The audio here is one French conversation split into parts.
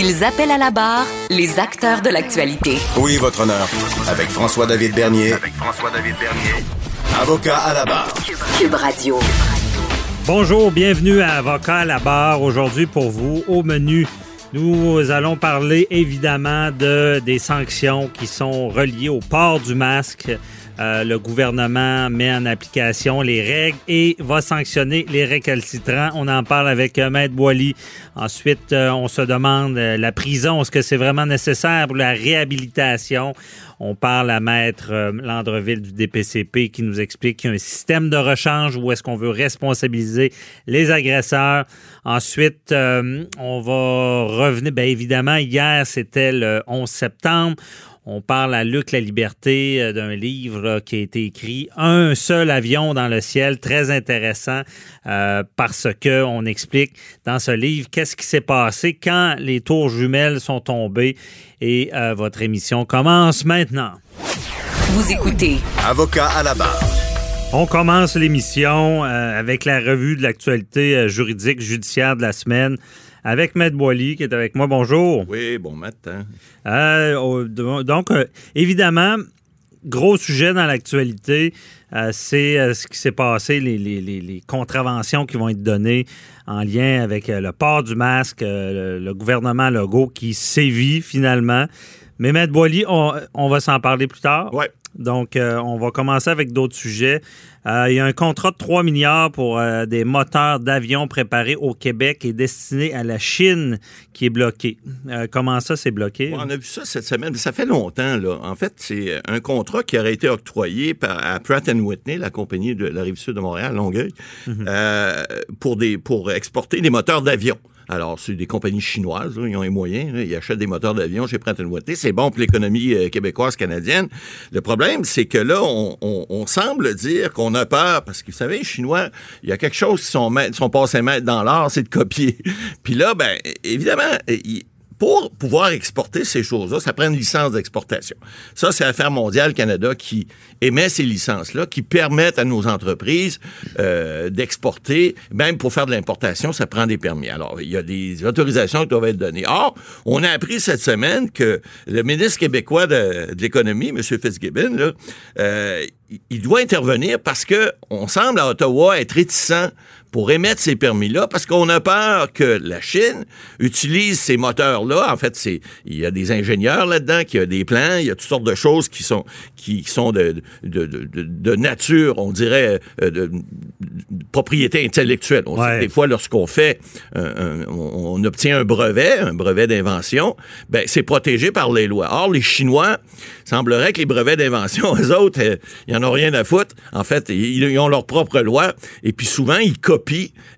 Ils appellent à la barre les acteurs de l'actualité. Oui, votre honneur. Avec François-David Bernier. Avec François-David Bernier. Avocat à la barre. Cube Radio. Bonjour, bienvenue à Avocat à la barre. Aujourd'hui pour vous, au menu, nous allons parler évidemment de des sanctions qui sont reliées au port du masque. Euh, le gouvernement met en application les règles et va sanctionner les récalcitrants. On en parle avec euh, Maître Boily. Ensuite, euh, on se demande la prison, est-ce que c'est vraiment nécessaire pour la réhabilitation? On parle à Maître Landreville du DPCP qui nous explique qu'il y a un système de rechange où est-ce qu'on veut responsabiliser les agresseurs. Ensuite, on va revenir, bien évidemment, hier, c'était le 11 septembre. On parle à Luc La Liberté euh, d'un livre qui a été écrit Un seul avion dans le ciel, très intéressant euh, parce que on explique dans ce livre qu'est-ce qui s'est passé quand les tours jumelles sont tombées et euh, votre émission commence maintenant. Vous écoutez Avocat à la barre. On commence l'émission euh, avec la revue de l'actualité euh, juridique judiciaire de la semaine avec Maître Boily qui est avec moi. Bonjour. Oui, bon matin. Euh, donc, euh, évidemment, gros sujet dans l'actualité, euh, c'est ce qui s'est passé, les, les- les- les contraventions qui vont être données en lien avec le port du masque, le, le gouvernement Legault qui sévit finalement. Mais Maître Boily, on, on va s'en parler plus tard. Ouais. Donc, euh, on va commencer avec d'autres sujets. Euh, il y a un contrat de 3 milliards pour euh, des moteurs d'avions préparés au Québec et destinés à la Chine qui est bloqué. Comment ça, c'est bloqué? Ouais, on a vu ça cette semaine, mais ça fait longtemps. Là. En fait, c'est un contrat qui aurait été octroyé par, à Pratt Whitney, la compagnie de la rive sud de Montréal, Longueuil, euh, pour, des, pour exporter des moteurs d'avion. Alors, c'est des compagnies chinoises, là, ils ont les moyens, là, ils achètent des moteurs d'avion chez Pratt Whitney. C'est bon pour l'économie euh, québécoise, canadienne. Le problème, c'est que là, on, semble dire qu'on a peur, parce que vous savez, les Chinois, il y a quelque chose qui sont, sont passés maîtres dans l'art, c'est de copier. Puis là, ben, évidemment, pour pouvoir exporter ces choses-là, ça prend une licence d'exportation. Ça, c'est Affaires mondiales Canada qui émet ces licences-là, qui permettent à nos entreprises euh, d'exporter. Même pour faire de l'importation, ça prend des permis. Alors, il y a des autorisations qui doivent être données. Or, on a appris cette semaine que le ministre québécois de, l'économie, M. Fitzgibbon, là, euh, il- il doit intervenir parce que on semble à Ottawa être réticent pour émettre ces permis-là parce qu'on a peur que la Chine utilise ces moteurs-là. En fait, c'est il y a des ingénieurs là-dedans, qui a des plans, il y a toutes sortes de choses qui sont qui sont de, de, de, nature, on dirait, euh, de, de propriété intellectuelle. On Ouais. des fois, lorsqu'on fait, un- un- on, obtient un brevet, un brevet d'invention, ben c'est protégé par les lois. Or, les Chinois, semblerait que les brevets d'invention, eux autres, euh, ils en ont rien à foutre. En fait, ils, ils ont leur propre loi, et puis souvent, ils copient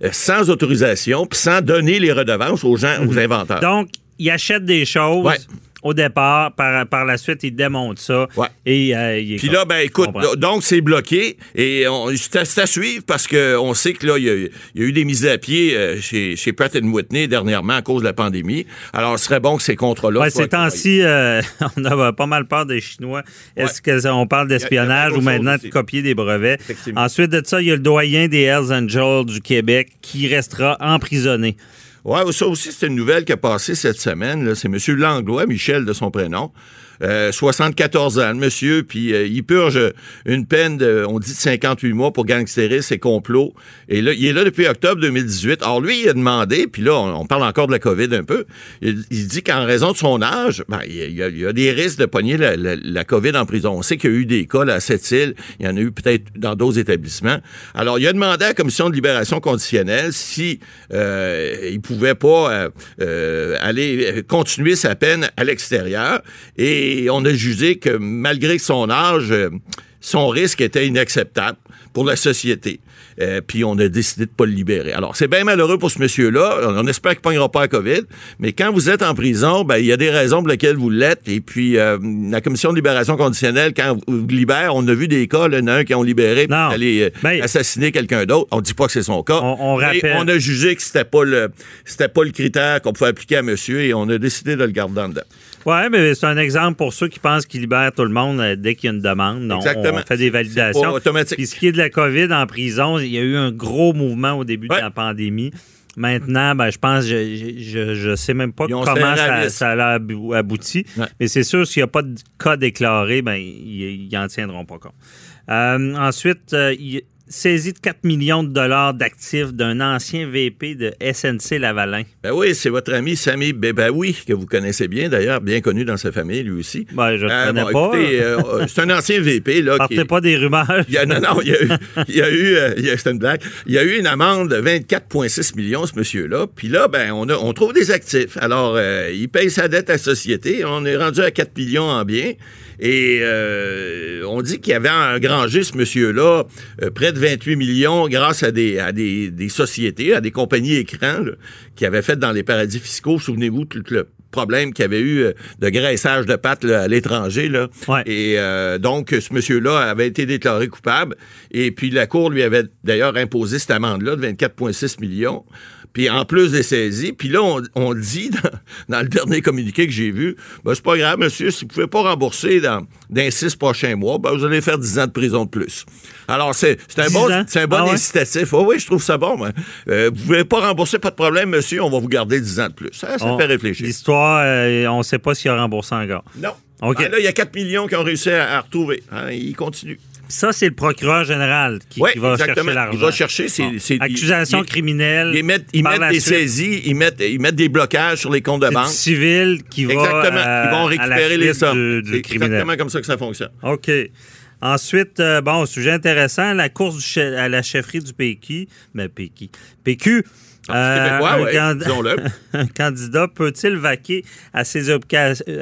euh, sans autorisation, puis sans donner les redevances aux gens, aux inventeurs. Donc, il achète des choses Ouais. Au départ, par, par la suite, il démonte ça. Ouais. Et euh, il Puis là, ben écoute, donc c'est bloqué et c'est à, suivre parce que on sait que là, il y a, il y a eu des mises à pied euh, chez, chez Pratt Whitney dernièrement à cause de la pandémie. Alors, ce serait bon que ces contrats-là Ouais, ces temps-ci, euh, on a pas mal peur des Chinois. Est-ce qu'on parle d'espionnage ou maintenant de copier des brevets? Ensuite de ça, il y a le doyen des Hells Angels du Québec qui restera emprisonné. Ouais, ça aussi, c'est une nouvelle qui a passé cette semaine. C'est M. Langlois, Michel de son prénom. Euh, 74 ans, le monsieur, puis euh, il purge une peine de, on dit de 58 mois pour gangstérisme et complot. Et là, il est là depuis octobre 2018. Alors lui, il a demandé, puis là, on, parle encore de la COVID un peu, il, dit qu'en raison de son âge, ben, il, y a, des risques de pogner la, COVID en prison. On sait qu'il y a eu des cas là, à Sept-Îles, il y en a eu peut-être dans d'autres établissements. Alors, il a demandé à la commission de libération conditionnelle si euh, il pouvait pas euh, euh, aller euh, continuer sa peine à l'extérieur. Et on a jugé que malgré son âge, euh, son risque était inacceptable pour la société. Euh, puis on a décidé de pas le libérer. Alors, c'est bien malheureux pour ce monsieur-là. On espère qu'il ne pognera pas la COVID. Mais quand vous êtes en prison, ben, il y a des raisons pour lesquelles vous l'êtes. Et puis, euh, la commission de libération conditionnelle, quand vous libère, on a vu des cas, là, il y en a un qui ont libéré pour aller Ben, assassiner quelqu'un d'autre. On dit pas que c'est son cas. On- rappelle- on a jugé que c'était pas le, c'était pas le critère qu'on pouvait appliquer à monsieur et on a décidé de le garder en dedans. Oui, mais c'est un exemple pour ceux qui pensent qu'ils libèrent tout le monde euh, dès qu'il y a une demande. Non, Exactement. On fait des validations. pas automatique. Puis ce qui est de la COVID en prison, il y a eu un gros mouvement au début Ouais. de la pandémie. Maintenant, ben, je pense, je, je, je sais même pas comment ça, ça a abou- abouti. Ouais. Mais c'est sûr, s'il n'y a pas de cas déclaré, ben, ils n'en tiendront pas compte. Euh, ensuite, euh, il saisit de 4 millions de dollars d'actifs d'un ancien VP de SNC Lavalin. Ben oui, c'est votre ami Sami Bebaoui, que vous connaissez bien d'ailleurs, bien connu dans sa famille, lui aussi. Ben, je ne Euh, connais bon, pas. euh, euh, c'est un ancien VP, là. Partez pas des rumeurs. Il y a, non, non, il y a eu, il y a eu, euh, c'était une blague. Il y a eu une amende de 24,6 millions, ce monsieur-là. Puis là, ben, on, a, on trouve des actifs. Alors, il paye sa dette à la société. On est rendu à 4 millions en biens. Et euh, on dit qu'il avait engrangé, ce monsieur-là, euh, près de 28 millions grâce à des, à des, des sociétés, à des compagnies écrans, là, qui avaient fait dans les paradis fiscaux. Souvenez-vous, tout le problème qu'il y avait eu euh, de graissage de pattes là, à l'étranger. Là. Ouais. Et euh, donc, ce monsieur-là avait été déclaré coupable. Et puis, la Cour lui avait d'ailleurs imposé cette amende-là de 24,6 millions. Puis, en plus des saisies. Puis là, on, on dit dans, dans le dernier communiqué que j'ai vu, ben, c'est pas grave, monsieur, si vous pouvez pas rembourser dans, dans les six prochains mois, ben, vous allez faire 10 ans de prison de plus. Alors, c'est un 10 bon, c'est un bon Ah ouais? incitatif. Oh, oui, je trouve ça bon. moi. Euh, vous pouvez pas rembourser, pas de problème, monsieur, on va vous garder 10 ans de plus. Ça, ça On- fait réfléchir. L'histoire, euh, on ne sait pas s'il a remboursé encore. Non. OK. Ah, là, il y a 4 millions qui ont réussi à, à retrouver. Hein, il continue. Ça, c'est le procureur général qui, Oui, qui va exactement. chercher l'argent. Il va chercher, c'est- Bon. c'est- Accusation il- criminelle. Ils mettent, ils mettent des suite. saisies, ils mettent, ils mettent des blocages sur les comptes de banque. civil qui va Exactement. euh, ils vont récupérer les sommes. C'est exactement comme ça que ça fonctionne. OK. Ensuite, euh, bon, sujet intéressant, la course du à la chefferie du PQ. Mais PQ. PQ. Québécois, un ouais, can- disons-le. un candidat peut-il vaquer à ses,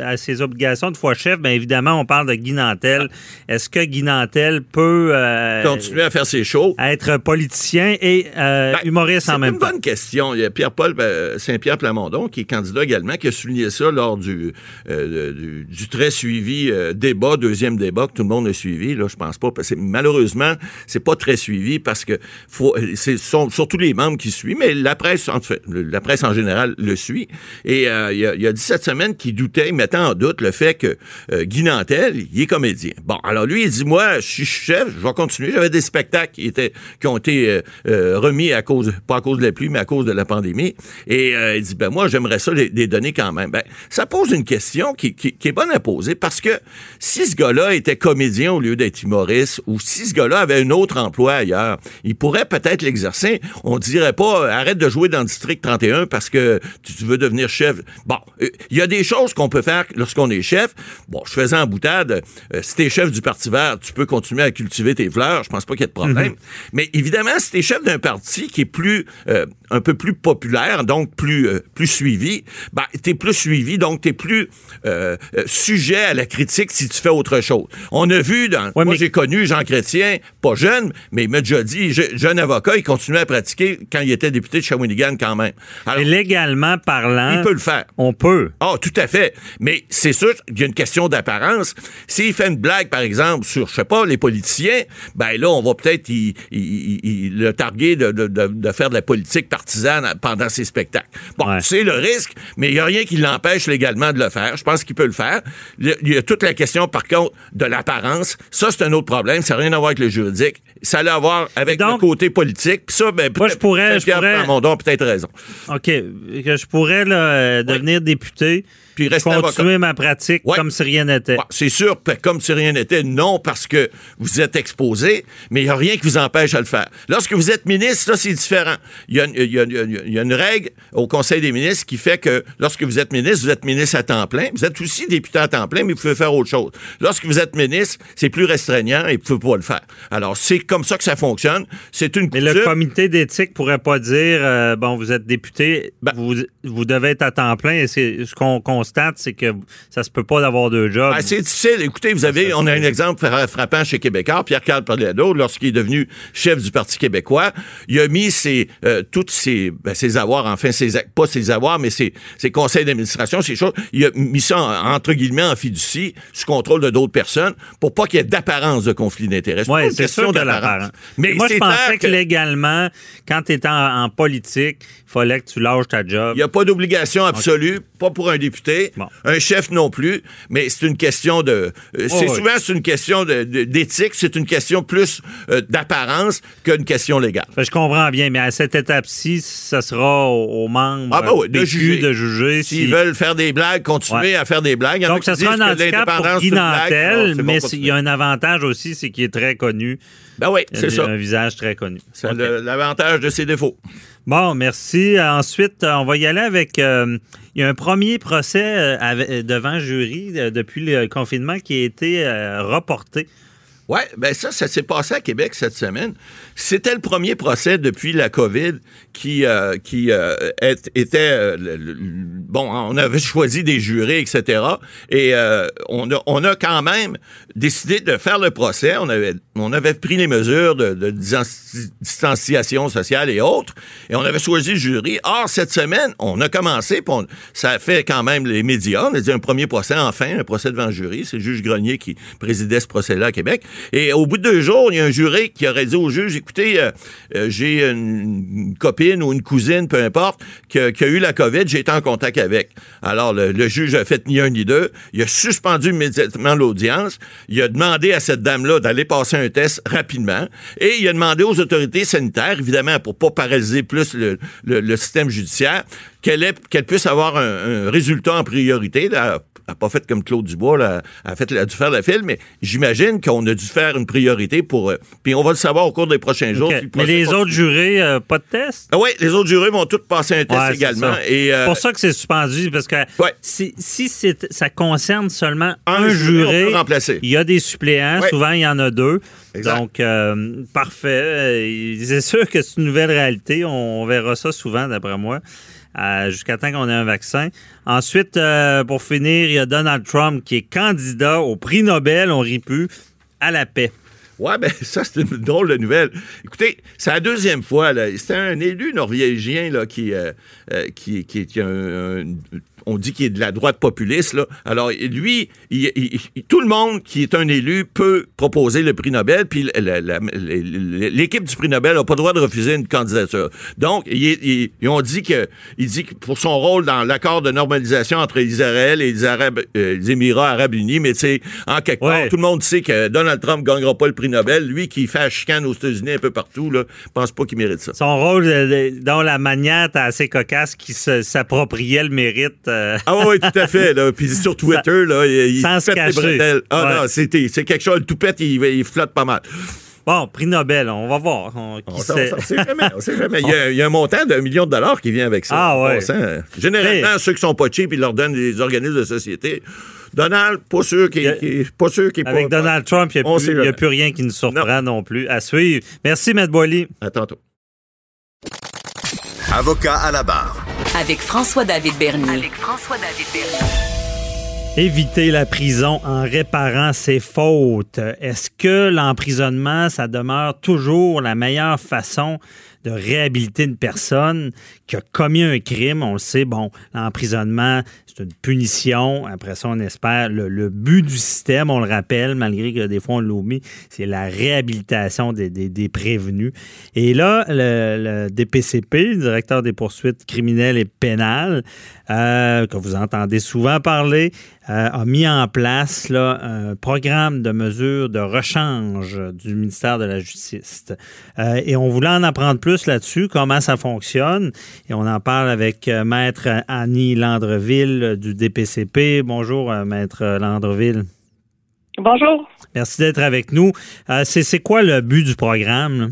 à ses obligations de fois chef? Bien évidemment, on parle de Guy Nantel. Est-ce que Guy Nantel peut euh, Continuer à faire ses shows? être politicien et euh, Ben, humoriste en C'est même une temps? bonne question. Il y a Pierre-Paul euh, Saint-Pierre Plamondon, qui est candidat également, qui a souligné ça lors du, euh, du, du très suivi euh, débat, deuxième débat que tout le monde a suivi. Là, je pense pas. Parce que malheureusement, c'est pas très suivi parce que faut, c'est sont, surtout les membres qui suivent, mais la presse, en la presse en général le suit. Et euh, il, il a dit cette semaine qu'il doutait, il mettait en doute le fait que euh, Guy Nantel, il est comédien. Bon, alors lui, il dit moi, je suis chef, je vais continuer. J'avais des spectacles qui étaient qui ont été euh, euh, remis à cause, pas à cause de la pluie, mais à cause de la pandémie. Et il dit ben moi, j'aimerais ça les, donner quand même. Ben, ça pose une question qui, qui, qui est bonne à poser parce que si ce gars-là était comédien au lieu d'être humoriste, ou si ce gars-là avait un autre emploi ailleurs, il pourrait peut-être l'exercer. On dirait pas arrête de jouer dans le district 31 parce que tu, veux devenir chef. Bon, euh, il y a des choses qu'on peut faire lorsqu'on est chef. Bon, je faisais en boutade, euh, si t'es chef du Parti vert, tu peux continuer à cultiver tes fleurs, je pense pas qu'il y ait de problème. Mais évidemment, si t'es chef d'un parti qui est plus euh, un peu plus populaire, donc plus euh, plus suivi, ben t'es plus suivi, donc t'es plus sujet à la critique si tu fais autre chose. On a vu dans Ouais, moi mais- j'ai connu Jean Chrétien, pas jeune, mais il m'a déjà dit, je- jeune avocat, il continuait à pratiquer quand il était député de Shawinigan quand même. Alors, Et légalement parlant, il peut le faire. on peut. Ah, tout à fait. Mais c'est sûr qu'il y a une question d'apparence. S'il fait une blague, par exemple, sur, je sais pas, les politiciens, ben là, on va peut-être y- y- y- y- le targuer de, de- de- de faire de la politique partisane pendant ses spectacles. Bon, Ouais. c'est le risque, mais il n'y a rien qui l'empêche légalement de le faire. Je pense qu'il peut le faire. Il y a- toute la question, par contre, de l'apparence. Ça, c'est un autre problème. Ça n'a rien à voir avec le juridique. Ça a à voir avec Donc- le côté politique. Puis ça, ben, Moi, je pourrais- je pourrais- Plamondon a peut-être raison. OK. Que je pourrais là, euh, devenir député, Puis rester continuer ma pratique Ouais. comme si rien n'était. C'est sûr, comme si rien n'était, non, parce que vous êtes exposé, mais il n'y a rien qui vous empêche à le faire. Lorsque vous êtes ministre, ça, c'est différent. Il y, a, une- il y a- il y a- il y a une règle au Conseil des ministres qui fait que lorsque vous êtes ministre, vous êtes ministre à temps plein. Vous êtes aussi député à temps plein, mais vous pouvez faire autre chose. Lorsque vous êtes ministre, c'est plus restreignant et vous ne pouvez pas le faire. Alors, c'est comme ça que ça fonctionne. C'est une Mais le comité d'éthique pourrait pas dire euh, bon, vous êtes député, Ben- vous, vous devez être à temps plein. Et c'est- ce qu'on constate, c'est que ça se peut pas d'avoir deux jobs. Ben, c'est difficile. Écoutez, vous avez, on a un exemple fra- frappant chez Québécois, Pierre-Carl Pallado, lorsqu'il est devenu chef du Parti québécois, il a mis ses, euh, toutes ses, ben, ses avoirs, enfin, ses, pas ses avoirs, mais ses, ses conseils d'administration, ces choses, il a mis ça, en- entre guillemets, en fiducie, sous contrôle de d'autres personnes, pour pas qu'il y ait d'apparence de conflit d'intérêts. Oui, c'est sûr d'apparence. l'apparent. Mais Moi, je pensais que, légalement, quand tu étais en, en politique, il fallait que tu lâches ta job. Il n'y a pas d'obligation absolue, pas pour un député, Bon. un chef non plus, mais c'est une question de. euh, c'est oui. souvent c'est une question d'éthique, c'est une question plus euh, d'apparence qu'une question légale. Ben, je comprends bien, mais à cette étape-ci, ça sera aux, aux membres Ah ben oui, de juger. de juger S'ils si- veulent faire des blagues, continuer Ouais. à faire des blagues. Donc, ça sera un handicap pour l'indépendance, Guy c'est une blague. Nantel, Non, c'est bon, mais il y a un avantage aussi, c'est qu'il est très connu. Ben oui, Il c'est a ça. un visage très connu. C'est l'avantage de ses défauts. Bon, merci. Ensuite, on va y aller avec. euh, il y a un premier procès euh, euh, devant jury depuis le confinement qui a été reporté. Ouais, ben ça, ça s'est passé à Québec cette semaine. C'était le premier procès depuis la COVID qui euh, qui euh, était euh, bon. On avait choisi des jurés, etc. Et on a on a quand même décidé de faire le procès. On avait on avait pris les mesures de, distanciation sociale et autres, et on avait choisi le jury. Or cette semaine, on a commencé, ça fait quand même les médias. On a dit un premier procès, enfin, un procès devant le jury. C'est le juge Grenier qui présidait ce procès-là à Québec. Et au bout de deux jours, il y a un juré qui aurait dit au juge, écoutez, j'ai une, une ou une cousine, peu importe, qui a, eu la COVID, j'ai été en contact avec. Alors, le, juge a fait ni un ni deux. Il a suspendu immédiatement l'audience. Il a demandé à cette dame-là d'aller passer un test rapidement. Et il a demandé aux autorités sanitaires, évidemment, pour pas paralyser plus le système judiciaire, qu'elle ait- qu'elle puisse avoir un, un résultat en priorité. Là, elle n'a pas fait comme Claude Dubois, là, elle a, fait, elle a dû faire la file, mais j'imagine qu'on a dû faire une priorité pour... euh, puis on va le savoir au cours des prochains jours. OK. si le Mais les autres jurés, euh, pas de test? Ah oui, les autres jurés vont tous passer un test Ouais, également. euh, C'est pour ça que c'est suspendu, parce que Ouais. si, ça concerne seulement un, Un juré, il y a des suppléants, Ouais. souvent il y en a deux. Exact. Donc, parfait. C'est sûr que c'est une nouvelle réalité. On, on verra ça souvent, d'après moi, jusqu'à temps qu'on ait un vaccin. Ensuite, euh, pour finir, il y a Donald Trump qui est candidat au prix Nobel, on rit plus, à la paix. Ouais, ben ça, c'est une drôle de nouvelle. Écoutez, c'est la deuxième fois. C'était un élu norvégien là, qui, euh, euh, qui, qui, un- un- on dit qu'il est de la droite populiste. Là. Alors, lui, il- il- il- tout le monde qui est un élu peut proposer le prix Nobel, puis l'équipe du prix Nobel n'a pas le droit de refuser une candidature. Donc, il, il- ils ont dit que, il dit que pour son rôle dans l'accord de normalisation entre Israël et les, Arabes, euh, les Émirats arabes unis, mais tu sais, en quelque part, tout le monde sait que Donald Trump ne gagnera pas le prix Nobel. Lui qui fait la chicane aux États-Unis un peu partout, là, pense pas qu'il mérite ça. Son rôle, euh, dans la manière assez cocasse, qui s'appropriait le mérite. euh, Ah oui, tout à fait. Là. Puis sur Twitter, là, il, il Sans se pète les bretelles. Ah Ouais. non, c'était- c'est quelque chose. Le toupette, il, il flotte pas mal. Bon, prix Nobel, on va voir. On- sait? jamais. On sait jamais. Il, y a, il y a un montant d'un million de dollars qui vient avec ça. Ah ouais. Généralement, ceux qui sont pas cheap, ils leur donnent des organismes de société. Donald, pas sûr qu'il a- qu'il- pas sûr qu'il est Avec pas- Donald Trump, il n'y a, jamais. plus rien qui nous surprend non, plus. À suivre. Merci, Maître Boily. À tantôt. Avocat à la barre. Avec François-David Bernier. Avec François-David Bernier. Éviter la prison en réparant ses fautes. Est-ce que l'emprisonnement, ça demeure toujours la meilleure façon de réhabiliter une personne qui a commis un crime? On le sait, bon, l'emprisonnement, c'est une punition. Après ça, on espère. Le, but du système, on le rappelle, malgré que des fois on l'oublie, c'est la réhabilitation des, des- prévenus. Et là, le, DPCP, le directeur des poursuites criminelles et pénales, euh, que vous entendez souvent parler, euh, a mis en place là, un programme de mesures de rechange du ministère de la Justice. Euh, et on voulait en apprendre plus là-dessus, comment ça fonctionne. Et on en parle avec Maître Annie Landreville euh, du DPCP. Bonjour, euh, Maître Landreville. Bonjour. Merci d'être avec nous. Euh, c'est, quoi le but du programme? là?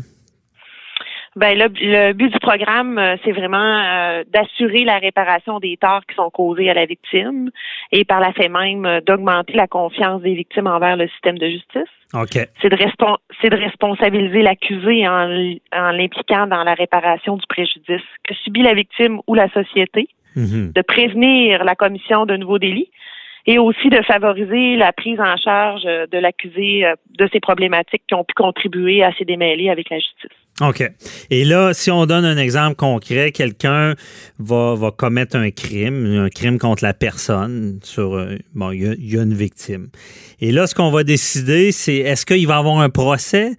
Ben le, le but du programme, c'est vraiment euh, d'assurer la réparation des torts qui sont causés à la victime et par la fait même d'augmenter la confiance des victimes envers le système de justice. OK. C'est de, respon- c'est de responsabiliser l'accusé en l'impliquant dans la réparation du préjudice que subit la victime ou la société, Mhm. de prévenir la commission de nouveaux délits et aussi de favoriser la prise en charge euh, de l'accusé euh, de ces problématiques qui ont pu contribuer à ses démêlés avec la justice. OK. Et là, si on donne un exemple concret, quelqu'un va, va commettre un crime, un crime contre la personne, sur euh, bon, il y, y a une victime. Et là, ce qu'on va décider, c'est est-ce qu'il va avoir un procès?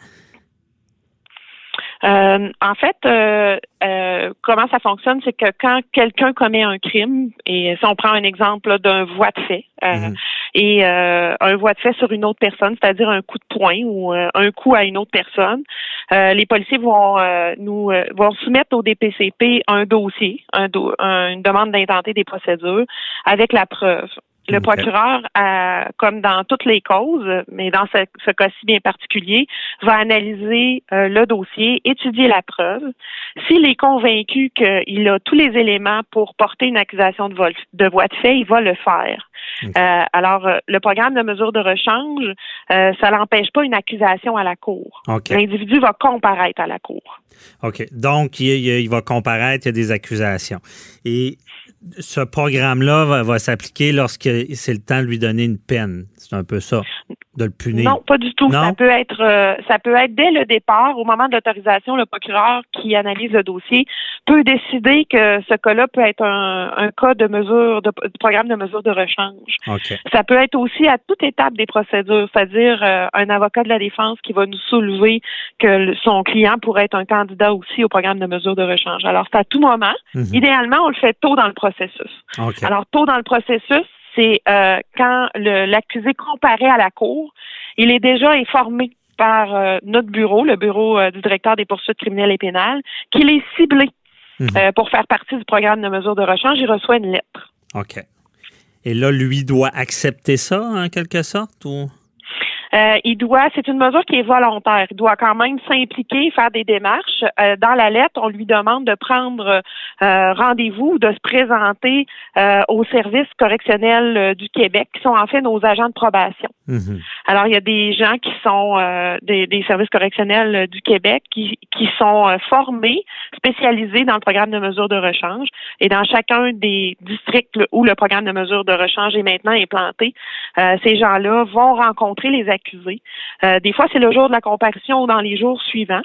Euh, en fait, euh, euh, comment ça fonctionne, c'est que quand quelqu'un commet un crime, et si on prend un exemple d'un voie de fait, euh, Mhm. et euh, un voie de fait sur une autre personne, c'est-à-dire un coup de poing ou euh, un coup à une autre personne, euh, les policiers vont euh, nous euh, vont soumettre au DPCP un dossier, un do- un- une demande d'intenter des procédures avec la preuve. Le procureur, euh, comme dans toutes les causes, mais dans ce, ce cas-ci bien particulier, va analyser euh, le dossier, étudier la preuve. S'il est convaincu qu'il a tous les éléments pour porter une accusation de, vol, de voie de fait, il va le faire. Euh, alors, euh, le programme de mesure de rechange, euh, ça n'empêche pas une accusation à la cour. L'individu va comparaître à la cour. OK. Donc, il, il- il va comparaître, il y a des accusations. Et ce programme-là va, va s'appliquer lorsque c'est le temps de lui donner une peine. C'est un peu ça, de le punir. Non, pas du tout. Non? Ça peut être, euh, ça peut être dès le départ, au moment de l'autorisation, le procureur qui analyse le dossier peut décider que ce cas-là peut être un, un cas de mesure, de, de programme de mesure de rechange. Ça peut être aussi à toute étape des procédures, c'est-à-dire euh, un avocat de la défense qui va nous soulever que son client pourrait être un candidat aussi au programme de mesure de rechange. Alors, c'est à tout moment. Mhm. Idéalement, on le fait tôt dans le processus. Alors, tôt dans le processus, c'est euh, quand l'accusé comparaît à la cour, il est déjà informé par euh, notre bureau, le bureau euh, du directeur des poursuites criminelles et pénales, qu'il est ciblé Mhm. pour faire partie du programme de mesure de rechange. Il reçoit une lettre. OK. Et là, lui doit accepter ça, en quelque sorte? Ou... Euh, il doit, c'est une mesure qui est volontaire. Il doit quand même s'impliquer, faire des démarches. Euh, dans la lettre, on lui demande de prendre euh, rendez-vous, de se présenter euh, au service correctionnel euh, du Québec, qui sont en fait nos agents de probation. Mhm. Alors, il y a des gens qui sont euh, des, des services correctionnels du Québec qui, qui sont formés, spécialisés dans le programme de mesure de rechange. Et dans chacun des districts où le programme de mesure de rechange est maintenant implanté, euh, ces gens-là vont rencontrer les accusés. Euh, des fois, c'est le jour de la comparution ou dans les jours suivants.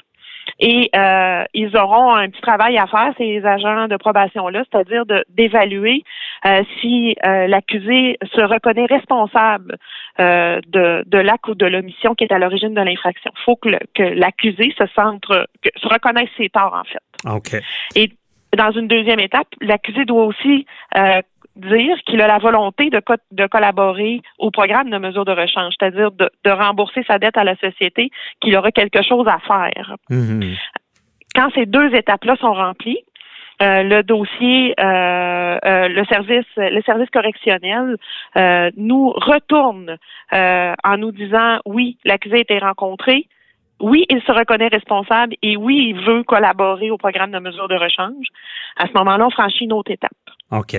Et euh, ils auront un petit travail à faire, ces agents de probation-là, c'est-à-dire d'évaluer euh, si euh, l'accusé se reconnaît responsable de, de l'acte ou de l'omission qui est à l'origine de l'infraction. Il faut que l'accusé se centre, que, se reconnaisse ses torts, en fait. OK. Et dans une deuxième étape, l'accusé doit aussi dire qu'il a la volonté de, co- de collaborer au programme de mesure de rechange, c'est-à-dire de, de rembourser sa dette à la société, qu'il aura quelque chose à faire. Mhm. Quand ces deux étapes-là sont remplies, euh, le dossier, euh, euh, le service, le service correctionnel euh, nous retourne euh, en nous disant oui, l'accusé a été rencontré, oui, il se reconnaît responsable et oui, il veut collaborer au programme de mesure de rechange. À ce moment-là, on franchit une autre étape. OK.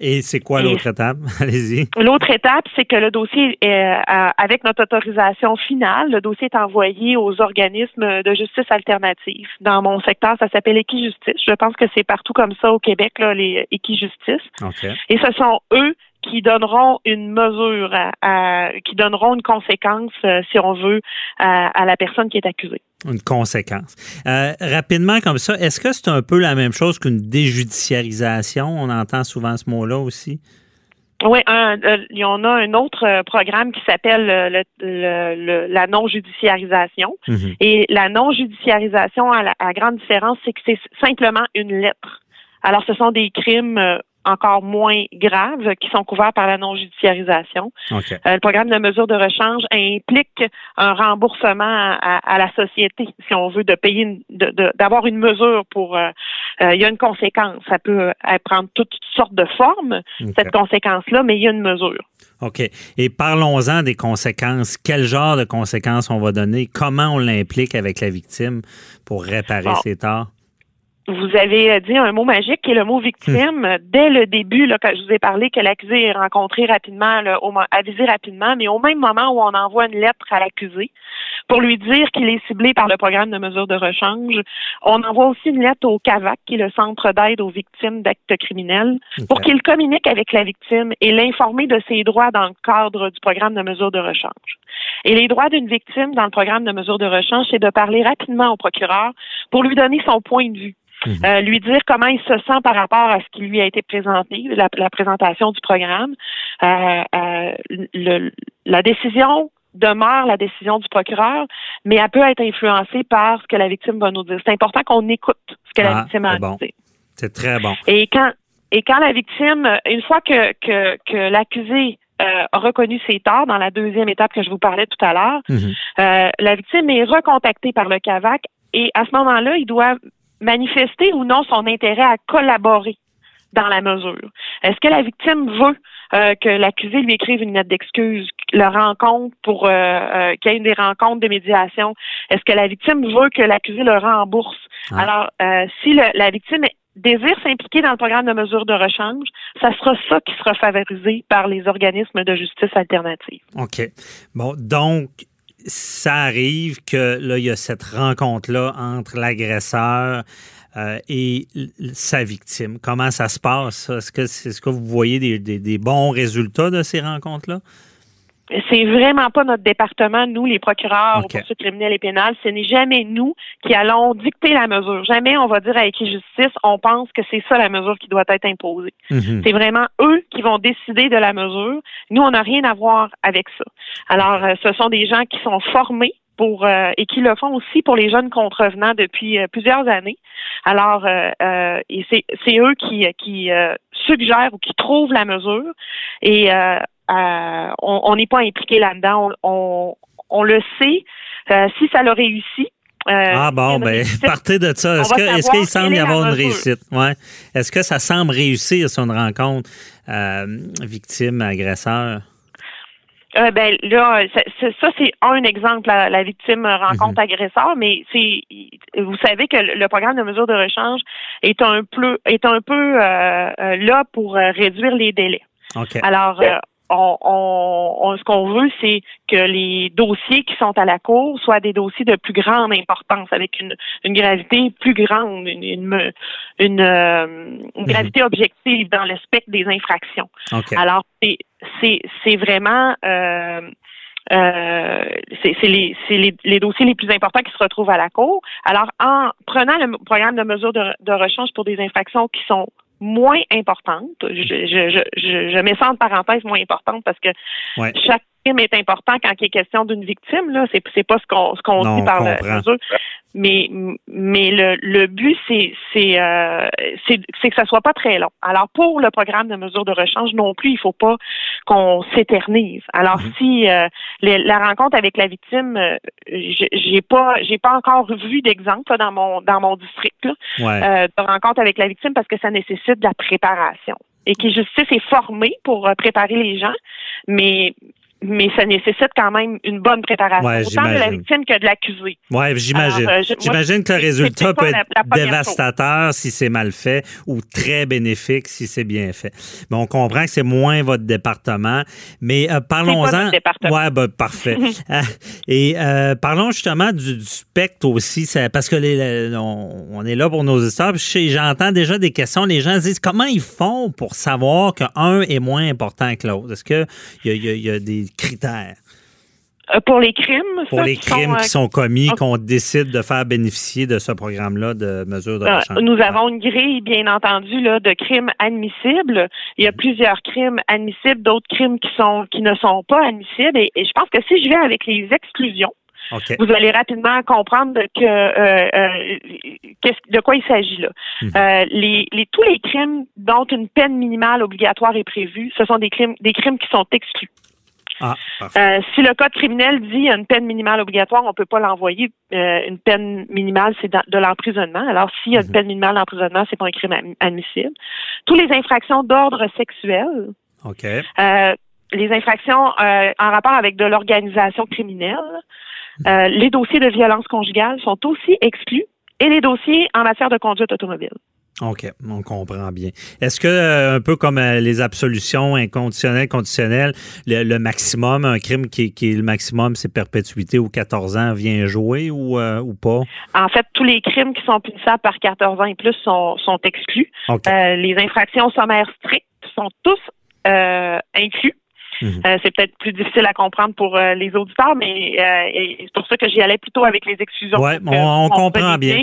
Et c'est quoi l'autre étape? Allez-y. L'autre étape, c'est que le dossier, est, euh, avec notre autorisation finale, le dossier est envoyé aux organismes de justice alternative. Dans mon secteur, ça s'appelle Équijustice. Je pense que c'est partout comme ça au Québec, là, les Équijustice. OK. Et ce sont eux qui donneront une mesure, à, à- qui donneront une conséquence, euh, si on veut, à, à la personne qui est accusée. Une conséquence. Euh, rapidement comme ça, est-ce que c'est un peu la même chose qu'une déjudiciarisation? On entend souvent ce mot-là aussi. Oui, un, euh, il y en a un autre euh, programme qui s'appelle le, le- le- la non-judiciarisation. Mhm. Et la non-judiciarisation, à la à grande différence, c'est que c'est simplement une lettre. Alors, ce sont des crimes encore moins graves qui sont couverts par la non-judiciarisation. Euh, le programme de mesure de rechange implique un remboursement à, à la société, si on veut, de payer, une- de- de- d'avoir une mesure pour. euh, euh, il y a une conséquence. Ça peut prendre toutes sortes de formes, cette conséquence-là, mais il y a une mesure. OK. Et parlons-en des conséquences. Quel genre de conséquences on va donner? Comment on l'implique avec la victime pour réparer Bon. ses torts? Vous avez euh, dit un mot magique qui est le mot victime. Dès le début, là, quand je vous ai parlé que l'accusé est rencontré rapidement, là, au, mo- avisé rapidement, mais au même moment où on envoie une lettre à l'accusé pour lui dire qu'il est ciblé par le programme de mesure de rechange, on envoie aussi une lettre au CAVAC, qui est le Centre d'aide aux victimes d'actes criminels, pour qu'il communique avec la victime et l'informer de ses droits dans le cadre du programme de mesure de rechange. Et les droits d'une victime dans le programme de mesure de rechange, c'est de parler rapidement au procureur pour lui donner son point de vue. Mhm. Euh, lui dire comment il se sent par rapport à ce qui lui a été présenté, la, la présentation du programme. Euh, euh, le- la décision demeure la décision du procureur, mais elle peut être influencée par ce que la victime va nous dire. C'est important qu'on écoute ce que la Ah, victime a à c'est bon. très bon. Et quand et quand la victime, une fois que que, que l'accusé euh, a reconnu ses torts dans la deuxième étape que je vous parlais tout à l'heure, Mhm. la victime est recontactée par le CAVAC et à ce moment-là, il doit manifester ou non son intérêt à collaborer dans la mesure? Est-ce que la victime veut euh, que l'accusé lui écrive une lettre d'excuse, le rencontre pour euh, euh, qu'il y ait des rencontres de médiation? Est-ce que la victime veut que l'accusé le rembourse? Ah. Alors, si le- la victime désire s'impliquer dans le programme de mesure de rechange, ça sera ça qui sera favorisé par les organismes de justice alternative. OK. Bon, donc, ça arrive que là, il y a cette rencontre-là entre l'agresseur euh, et sa victime. Comment ça se passe? Est-ce que, est-ce que vous voyez des bons résultats de ces rencontres-là? C'est vraiment pas notre département, nous, les procureurs OK. aux poursuites criminelles et pénales. Ce n'est jamais nous qui allons dicter la mesure. Jamais on va dire à Justice, on pense que c'est ça la mesure qui doit être imposée. Mhm. C'est vraiment eux qui vont décider de la mesure. Nous, on n'a rien à voir avec ça. Alors, euh, ce sont des gens qui sont formés pour euh, et qui le font aussi pour les jeunes contrevenants depuis euh, plusieurs années. Alors, euh, euh, et c'est c'est eux qui qui euh, suggèrent ou qui trouvent la mesure et euh, on on n'est pas impliqué là-dedans. On, on, on le sait. Euh, si ça l'a réussi. euh, Ah bon, ben réussite, partez de ça. on Est-ce qu'il semble y avoir une réussite? Ouais. Est-ce que ça semble réussir sur une rencontre euh, victime-agresseur? Euh, ben là, ça, c'est un exemple. La, la victime rencontre agresseur, mais c'est vous savez que le, programme de mesure de rechange est un peu est un peu euh, là pour réduire les délais. OK. Alors, euh, on, on- on- ce qu'on veut, c'est que les dossiers qui sont à la cour soient des dossiers de plus grande importance, avec une, une gravité plus grande, une, une, une, euh, une gravité objective dans le spectre des infractions. OK. Alors, c'est vraiment euh, euh, c'est les, les, les dossiers les plus importants qui se retrouvent à la cour. Alors, en prenant le programme de mesure de, de rechange pour des infractions qui sont moins importantes, je, je, je, je, mets ça en parenthèse moins importante parce que Ouais. chaque est important quand il est question d'une victime. Là, c'est c'est pas ce qu'on ce qu'on dit par la mesure. Mais mais le, le but c'est c'est euh, c'est c'est que ça soit pas très long. Alors pour le programme de mesure de rechange non plus, il faut pas qu'on s'éternise. Alors Mhm. si euh, les- la rencontre avec la victime, euh, j'ai pas j'ai pas encore vu d'exemple dans mon dans mon district là, Ouais. euh, de rencontre avec la victime parce que ça nécessite de la préparation. Et qui justice est formé pour euh, préparer les gens, mais mais ça nécessite quand même une bonne préparation, Ouais, autant de la victime que de l'accusé. Oui, j'imagine. Euh, J'imagine que le résultat peut être la- la première dévastateur si c'est mal fait ou très bénéfique si c'est bien fait. Mais on comprend que c'est moins votre département. Mais euh, parlons-en. Ouais, ben, parfait. Euh, Et euh, parlons justement du, du spectre aussi, ça- parce que les, on, on est là pour nos histoires. J'entends déjà des questions. Les gens se disent comment ils font pour savoir qu'un est moins important que l'autre? Est-ce qu'il y a des critères? Euh, pour les crimes, pour ça, les qui sont, crimes euh, qui sont commis, qu'on décide de faire bénéficier de ce programme-là de mesures de Euh, nous avons une grille, bien entendu, là, de crimes admissibles. Il y a plusieurs crimes admissibles, d'autres crimes qui sont qui ne sont pas admissibles. Et, et je pense que si je vais avec les exclusions, vous allez rapidement comprendre que, euh, euh, de quoi il s'agit là. Euh, les, les- tous les crimes dont une peine minimale obligatoire est prévue, ce sont des crimes, des crimes qui sont exclus. Ah. Euh, si le code criminel dit qu'il y a une peine minimale obligatoire, on peut pas l'envoyer. Euh, une peine minimale, c'est de l'emprisonnement. Alors, s'il y a une Mhm. peine minimale d'emprisonnement, c'est pas un crime admissible. Tous les infractions d'ordre sexuel, OK. euh, les infractions en rapport avec de l'organisation criminelle, euh, les dossiers de violence conjugale sont aussi exclus et les dossiers en matière de conduite automobile. OK, on comprend bien. Est-ce que, euh, un peu comme euh, les absolutions inconditionnelles, conditionnelles, le, le maximum, un crime qui, qui est le maximum, c'est perpétuité ou 14 ans, vient jouer ou, euh, ou pas? En fait, tous les crimes qui sont punissables par 14 ans et plus sont, sont exclus. Euh, les infractions sommaires strictes sont tous euh, inclus. Mhm. Euh, c'est peut-être plus difficile à comprendre pour euh, les auditeurs, mais euh, c'est pour ça que j'y allais plutôt avec les exclusions. Que on- comprend bien.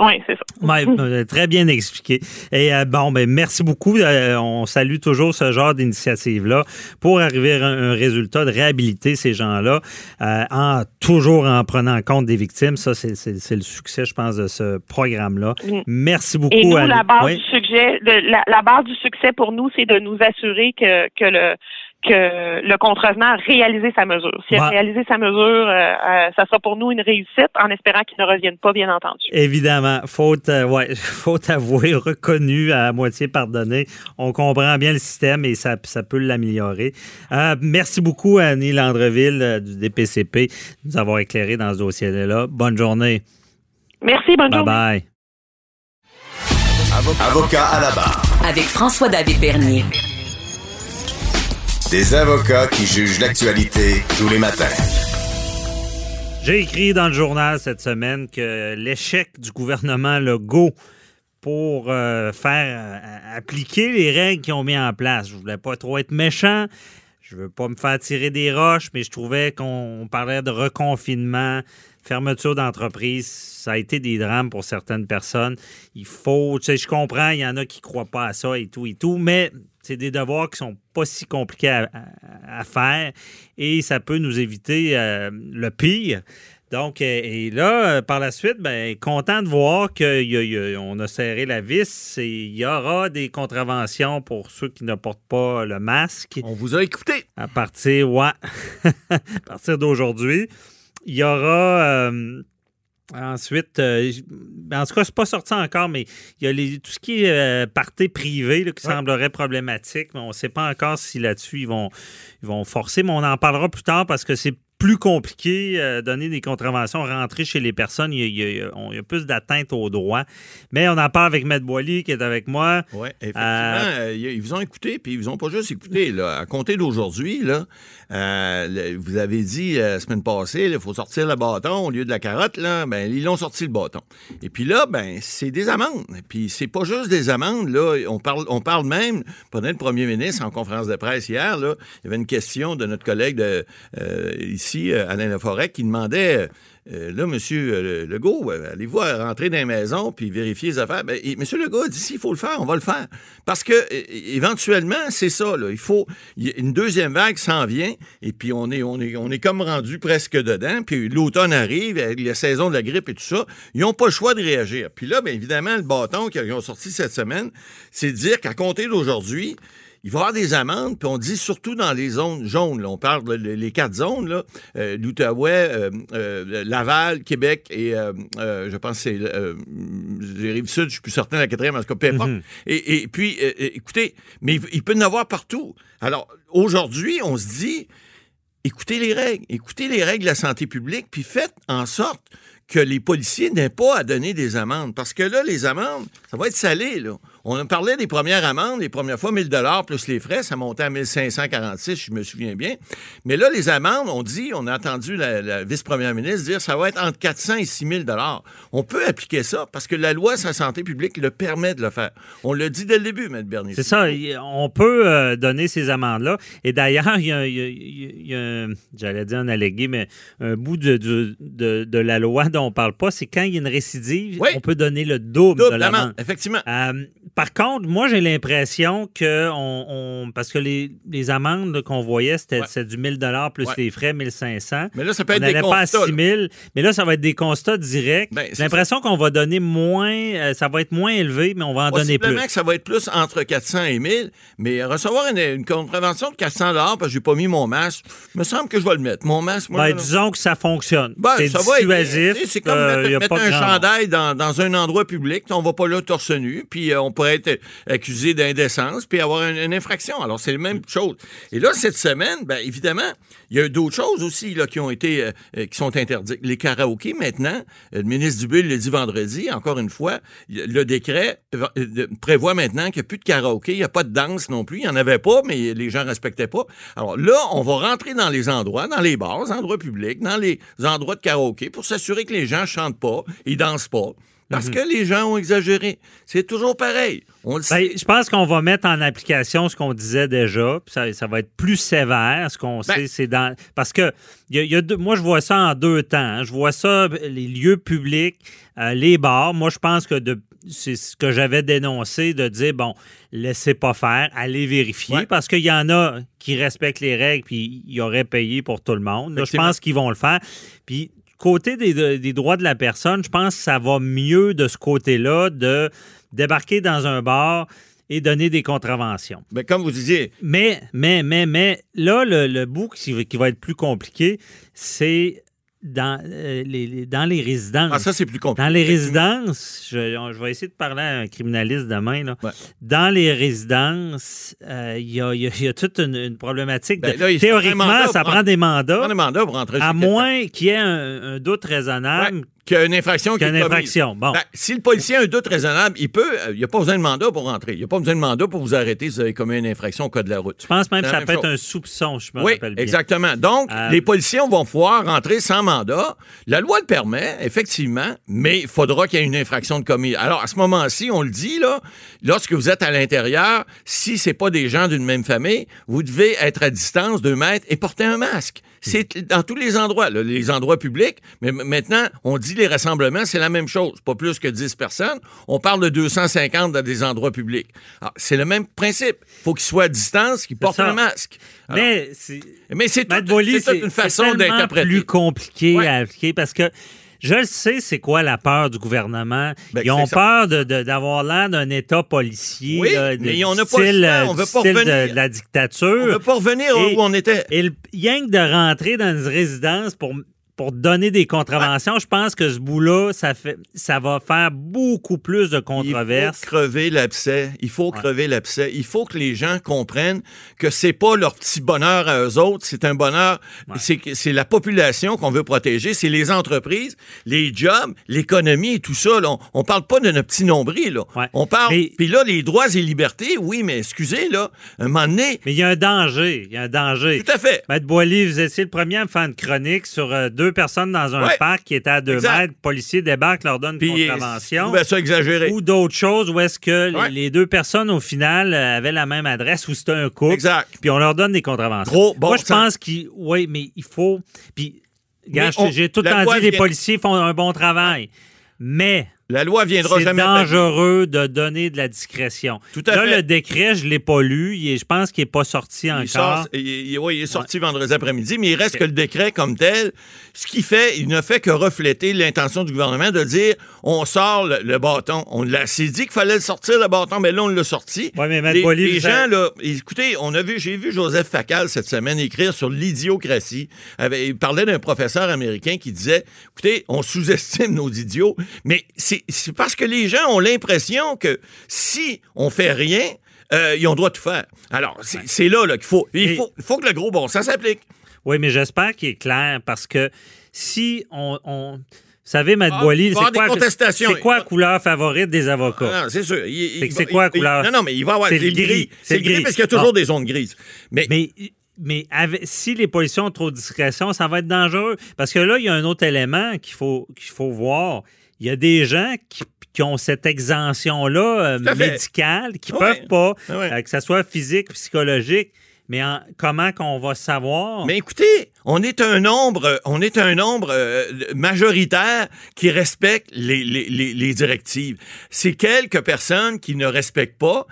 Oui, c'est ça. Ouais, euh, très bien expliqué. Et euh, bon, ben merci beaucoup. Euh, on salue toujours ce genre d'initiative-là pour arriver à un, un résultat de réhabiliter ces gens-là, euh, en toujours en prenant en compte des victimes. Ça, c'est le succès, je pense, de ce programme-là. Mm. Merci beaucoup. Et nous, la base Oui. du de, la, la base du succès pour nous, c'est de nous assurer que, que le que le contrevenant a réalisé sa mesure. S'il a réalisé sa mesure, euh, euh, ça sera pour nous une réussite, en espérant qu'il ne revienne pas, bien entendu. Évidemment, faute, euh, ouais, faute avouée, reconnue, à moitié pardonnée. On comprend bien le système et ça, ça peut l'améliorer. Euh, merci beaucoup, Annie Landreville euh, du DPCP, de nous avoir éclairé dans ce dossier-là. Bonne journée. Merci, bonne Bye journée. bye. Avocat à la barre. Avec François-David Bernier. Des avocats qui jugent l'actualité tous les matins. J'ai écrit dans le journal cette semaine que l'échec du gouvernement Legault pour euh, faire euh, appliquer les règles qu'ils ont mis en place. Je voulais pas trop être méchant. Je veux pas me faire tirer des roches, mais je trouvais qu'on parlait de reconfinement, fermeture d'entreprise. Ça a été des drames pour certaines personnes. Il faut, tu sais, je comprends, il y en a qui croient pas à ça et tout et tout, mais c'est des devoirs qui sont pas si compliqués à, à- à faire et ça peut nous éviter euh, le pire. Donc, et là, par la suite, ben, content de voir qu'on a serré la vis et il y aura des contraventions pour ceux qui ne portent pas le masque On vous a écouté. à partir, ouais, à partir d'aujourd'hui. Il y aura euh, ensuite, euh, en tout cas, c'est pas sorti encore, mais il y a les, tout ce qui est euh, party privé là, qui Ouais. semblerait problématique, mais on ne sait pas encore si là-dessus ils vont, ils vont forcer, mais on en parlera plus tard parce que c'est plus compliqué, euh, donner des contraventions, rentrer chez les personnes, il y a, il y a- on- il y a plus d'atteinte aux droits. Mais on en parle avec Maître Boily qui est avec moi. Oui, effectivement. euh, ils vous ont écouté, puis ils vous ont pas juste écouté. Là. À compter d'aujourd'hui, là, euh, vous avez dit euh, la semaine passée, il faut sortir le bâton au lieu de la carotte. Là, ben, ils l'ont sorti le bâton. Et puis là, ben, c'est des amendes. Et puis c'est pas juste des amendes. Là. On, parle, on parle même, pendant le premier ministre en conférence de presse hier, là, il y avait une question de notre collègue de, euh, euh, Alain Laforêt, qui demandait... euh, là, Monsieur euh, Legault, euh, allez-vous rentrer dans les maisons puis vérifier les affaires? Ben, et Monsieur Legault a dit s'il faut le faire, on va le faire. Parce que éventuellement, c'est ça. Là, il faut une deuxième vague s'en vient et puis on est on est on est comme rendu presque dedans. Puis l'automne arrive, avec la saison de la grippe et tout ça, ils n'ont pas le choix de réagir. Puis là, bien évidemment, le bâton qu'ils ont sorti cette semaine, c'est de dire qu'à compter d'aujourd'hui, il va y avoir des amendes, puis on dit surtout dans les zones jaunes. là. on parle de les les quatre zones, là, euh, l'Outaouais, euh, euh, Laval, Québec et je pense que c'est les Rives-Sud, je suis plus certain de la quatrième, en tout cas, peu importe. Mhm. et, et puis, écoutez, mais il, il peut y en avoir partout. Alors, aujourd'hui, on se dit, écoutez les règles, écoutez les règles de la santé publique, puis faites en sorte que les policiers n'aient pas à donner des amendes. Parce que là, les amendes, ça va être salé, là. On a parlé des premières amendes, les premières fois 1000 dollars plus les frais, ça montait à 1546, je me souviens bien. Mais là, les amendes, on dit, on a entendu la, la vice-première ministre dire, ça va être entre 400 et 6000 dollars. On peut appliquer ça parce que la loi sur la santé publique le permet de le faire. On l'a dit dès le début, M. Bernier. C'est ça, on peut euh, donner ces amendes-là. Et d'ailleurs, il y a, il y a- a j'allais dire un allégué, mais un bout de, de, de- de la loi dont on parle pas, c'est quand il y a une récidive, Oui. on peut donner le double, Double de l'amende. effectivement. Euh, par contre, moi, j'ai l'impression que on, on- parce que les, les amendes qu'on voyait, c'était Ouais. du 1000 plus Ouais. les frais, 1500. Mais là, ça peut On être des n'allait pas à constats. là. 6 000, mais là, ça va être des constats directs. Ben, l'impression qu'on va donner moins, euh, ça va être moins élevé, mais on va en donner plus. Que ça va être plus entre 400 et 1000, mais recevoir une, une contravention de 400 parce que j'ai pas mis mon masque, me semble que je vais le mettre. Mon masque, moi, Ben, là- disons que ça fonctionne. Ben, c'est dissuasif. C'est comme euh, mettre, un grand- chandail dans, dans un endroit public. On va pas là torse nu, puis euh, on pourrait être accusé d'indécence, puis avoir une, infraction. Alors, c'est la même chose. Et là, cette semaine, ben, évidemment, il y a d'autres choses aussi là, qui ont été, euh, qui sont interdites. Les karaokés, maintenant, euh, le ministre Dubé l'a dit vendredi, encore une fois, le décret euh, prévoit maintenant qu'il n'y a plus de karaoké, il n'y a pas de danse non plus. Il n'y en avait pas, mais les gens respectaient pas. Alors là, on va rentrer dans les endroits, dans les bars, endroits publics, dans les endroits de karaoké pour s'assurer que les gens chantent pas, ils dansent pas. Parce que les gens ont exagéré. C'est toujours pareil. On le sait. Ben, je pense qu'on va mettre en application ce qu'on disait déjà. puis Ça, ça va être plus sévère. Ce qu'on Ben- sait, c'est dans. Parce que y a- il y a deux- moi, je vois ça en deux temps. hein. Je vois ça, les lieux publics, euh, les bars. Moi, je pense que de- c'est ce que j'avais dénoncé de dire bon, laissez pas faire, allez vérifier. Ouais. Parce qu'il y en a qui respectent les règles puis ils auraient payé pour tout le monde. Là, je pense qu'ils vont le faire. Puis côté des, des droits de la personne, je pense que ça va mieux de ce côté-là de débarquer dans un bar et donner des contraventions. Ben, comme vous disiez, Mais, mais, mais, mais, là, le, le bout qui, qui va être plus compliqué, c'est dans, euh, les, dans les résidences. ah, ça, c'est plus compliqué. Dans les résidences, je, je vais essayer de parler à un criminaliste demain. Là. Ouais. Dans les résidences, euh, il y, a, il y a- il y a toute une, une problématique. de- Ben là, un théoriquement, ça prend des mandats, On a mandat pour rentrer à moins qu'il y ait un, un doute raisonnable Ouais, qu'il y a une infraction qui est une infraction. Bon. Ben, si le policier a un doute raisonnable, il peut, euh, il n'y a pas besoin de mandat pour rentrer. Il n'y a pas besoin de mandat pour vous arrêter si vous avez commis une infraction au code de la route. je pense même que ça peut être un soupçon, je me Oui, rappelle bien. exactement. Donc, Euh, les policiers vont pouvoir rentrer sans mandat. La loi le permet, effectivement, mais il faudra qu'il y ait une infraction de commis. Alors, à ce moment-ci, on le dit, là, lorsque vous êtes à l'intérieur, si c'est pas des gens d'une même famille, vous devez être à distance deux mètres et porter un masque. C'est dans tous les endroits, là, les endroits publics, mais maintenant, on dit les rassemblements, c'est la même chose, pas plus que 10 personnes. On parle de 250 dans des endroits publics. Alors, C'est le même principe. faut qu'ils soient à distance, qu'ils portent un masque. Alors, Mais c'est toute une façon d'interpréter. plus compliqué Ouais. à appliquer parce que je le sais, c'est quoi la peur du gouvernement. Ben, ils ont peur de- de- d'avoir l'air d'un État policier, Oui, là, de- mais on n'a pas le choix, on veut revenir. de la On dictature. ne veut pas revenir Et- où on était. Et le, rien que de rentrer dans une résidence pour, pour donner des contraventions, je pense que ce bout-là, ça, fait, ça va faire beaucoup plus de Il controverses. faut crever l'abcès. Il faut crever l'abcès. Il faut que les gens comprennent que c'est pas leur petit bonheur à eux autres, c'est un bonheur. C'est que- C'est la population qu'on veut protéger, c'est les entreprises, les jobs, l'économie et tout ça. là. On, on parle pas de notre petit nombril. Là. Ouais. On parle. Mais- Puis là, les droits et libertés, oui, mais excusez là, un moment donné. Mais il y a un danger. Il y a un danger. Tout à fait. Maître Boily, vous étiez le premier à me faire une chronique sur euh, deux personnes dans un Ouais. parc qui étaient à deux Exact. mètres. Policiers débarquent, leur donnent une contravention. ça exagéré. Ou d'autres choses où est-ce que les- Ouais. les deux personnes, au final, euh, avaient la même adresse ou c'était un couple. Exact. Puis on leur donne des contraventions. Gros bon Moi, je pense qu'il. Oui, mais il faut. Puis, j'ai tout le temps dit les vient- policiers font un bon travail. Mais La loi viendra c'est jamais. dangereux de donner de la discrétion. Tout à Là, fait. le décret, je ne l'ai pas lu. Il je pense qu'il n'est pas sorti Il, encore. sort- il- il- oui, il est sorti vendredi après-midi, mais il reste que le décret comme tel, ce qui fait, il ne fait que refléter l'intention du gouvernement de dire on sort le, le bâton. On l'a dit qu'il fallait le sortir, le bâton, mais là, on l'a sorti. Ouais, mais les, les gens, là, écoutez, on a vu, j'ai vu Joseph Facal cette semaine écrire sur l'idiocratie. Il parlait d'un professeur américain qui disait écoutez, on sous-estime nos idiots, mais c'est c'est parce que les gens ont l'impression que si on fait rien, euh, ils ont le droit de tout faire. Alors, c'est là, là qu'il faut. Il faut, que le gros bon sens s'applique. Oui, mais j'espère qu'il est clair parce que si on. on- vous savez, Maître Ah, Boily, c'est quoi, c'est quoi la couleur favorite des avocats? Ah, non, c'est sûr. C'est quoi la il- couleur? Non, non, mais il va avoir. C'est le gris. gris. C'est le gris gris. parce qu'il y a toujours Ah. des zones grises. Mais, Mais, mais avec- si les policiers ont trop de discrétion, ça va être dangereux. Parce que là, il y a un autre élément qu'il faut, qu'il faut voir. Il y a des gens qui, qui ont cette exemption-là euh, médicale, qui Ouais. peuvent pas, Ouais. euh, que ce soit physique, psychologique. Mais en- comment qu'on va savoir? Mais écoutez, on est un nombre, on est un nombre euh, majoritaire qui respecte les, les- les- les directives. C'est quelques personnes qui ne respectent pas.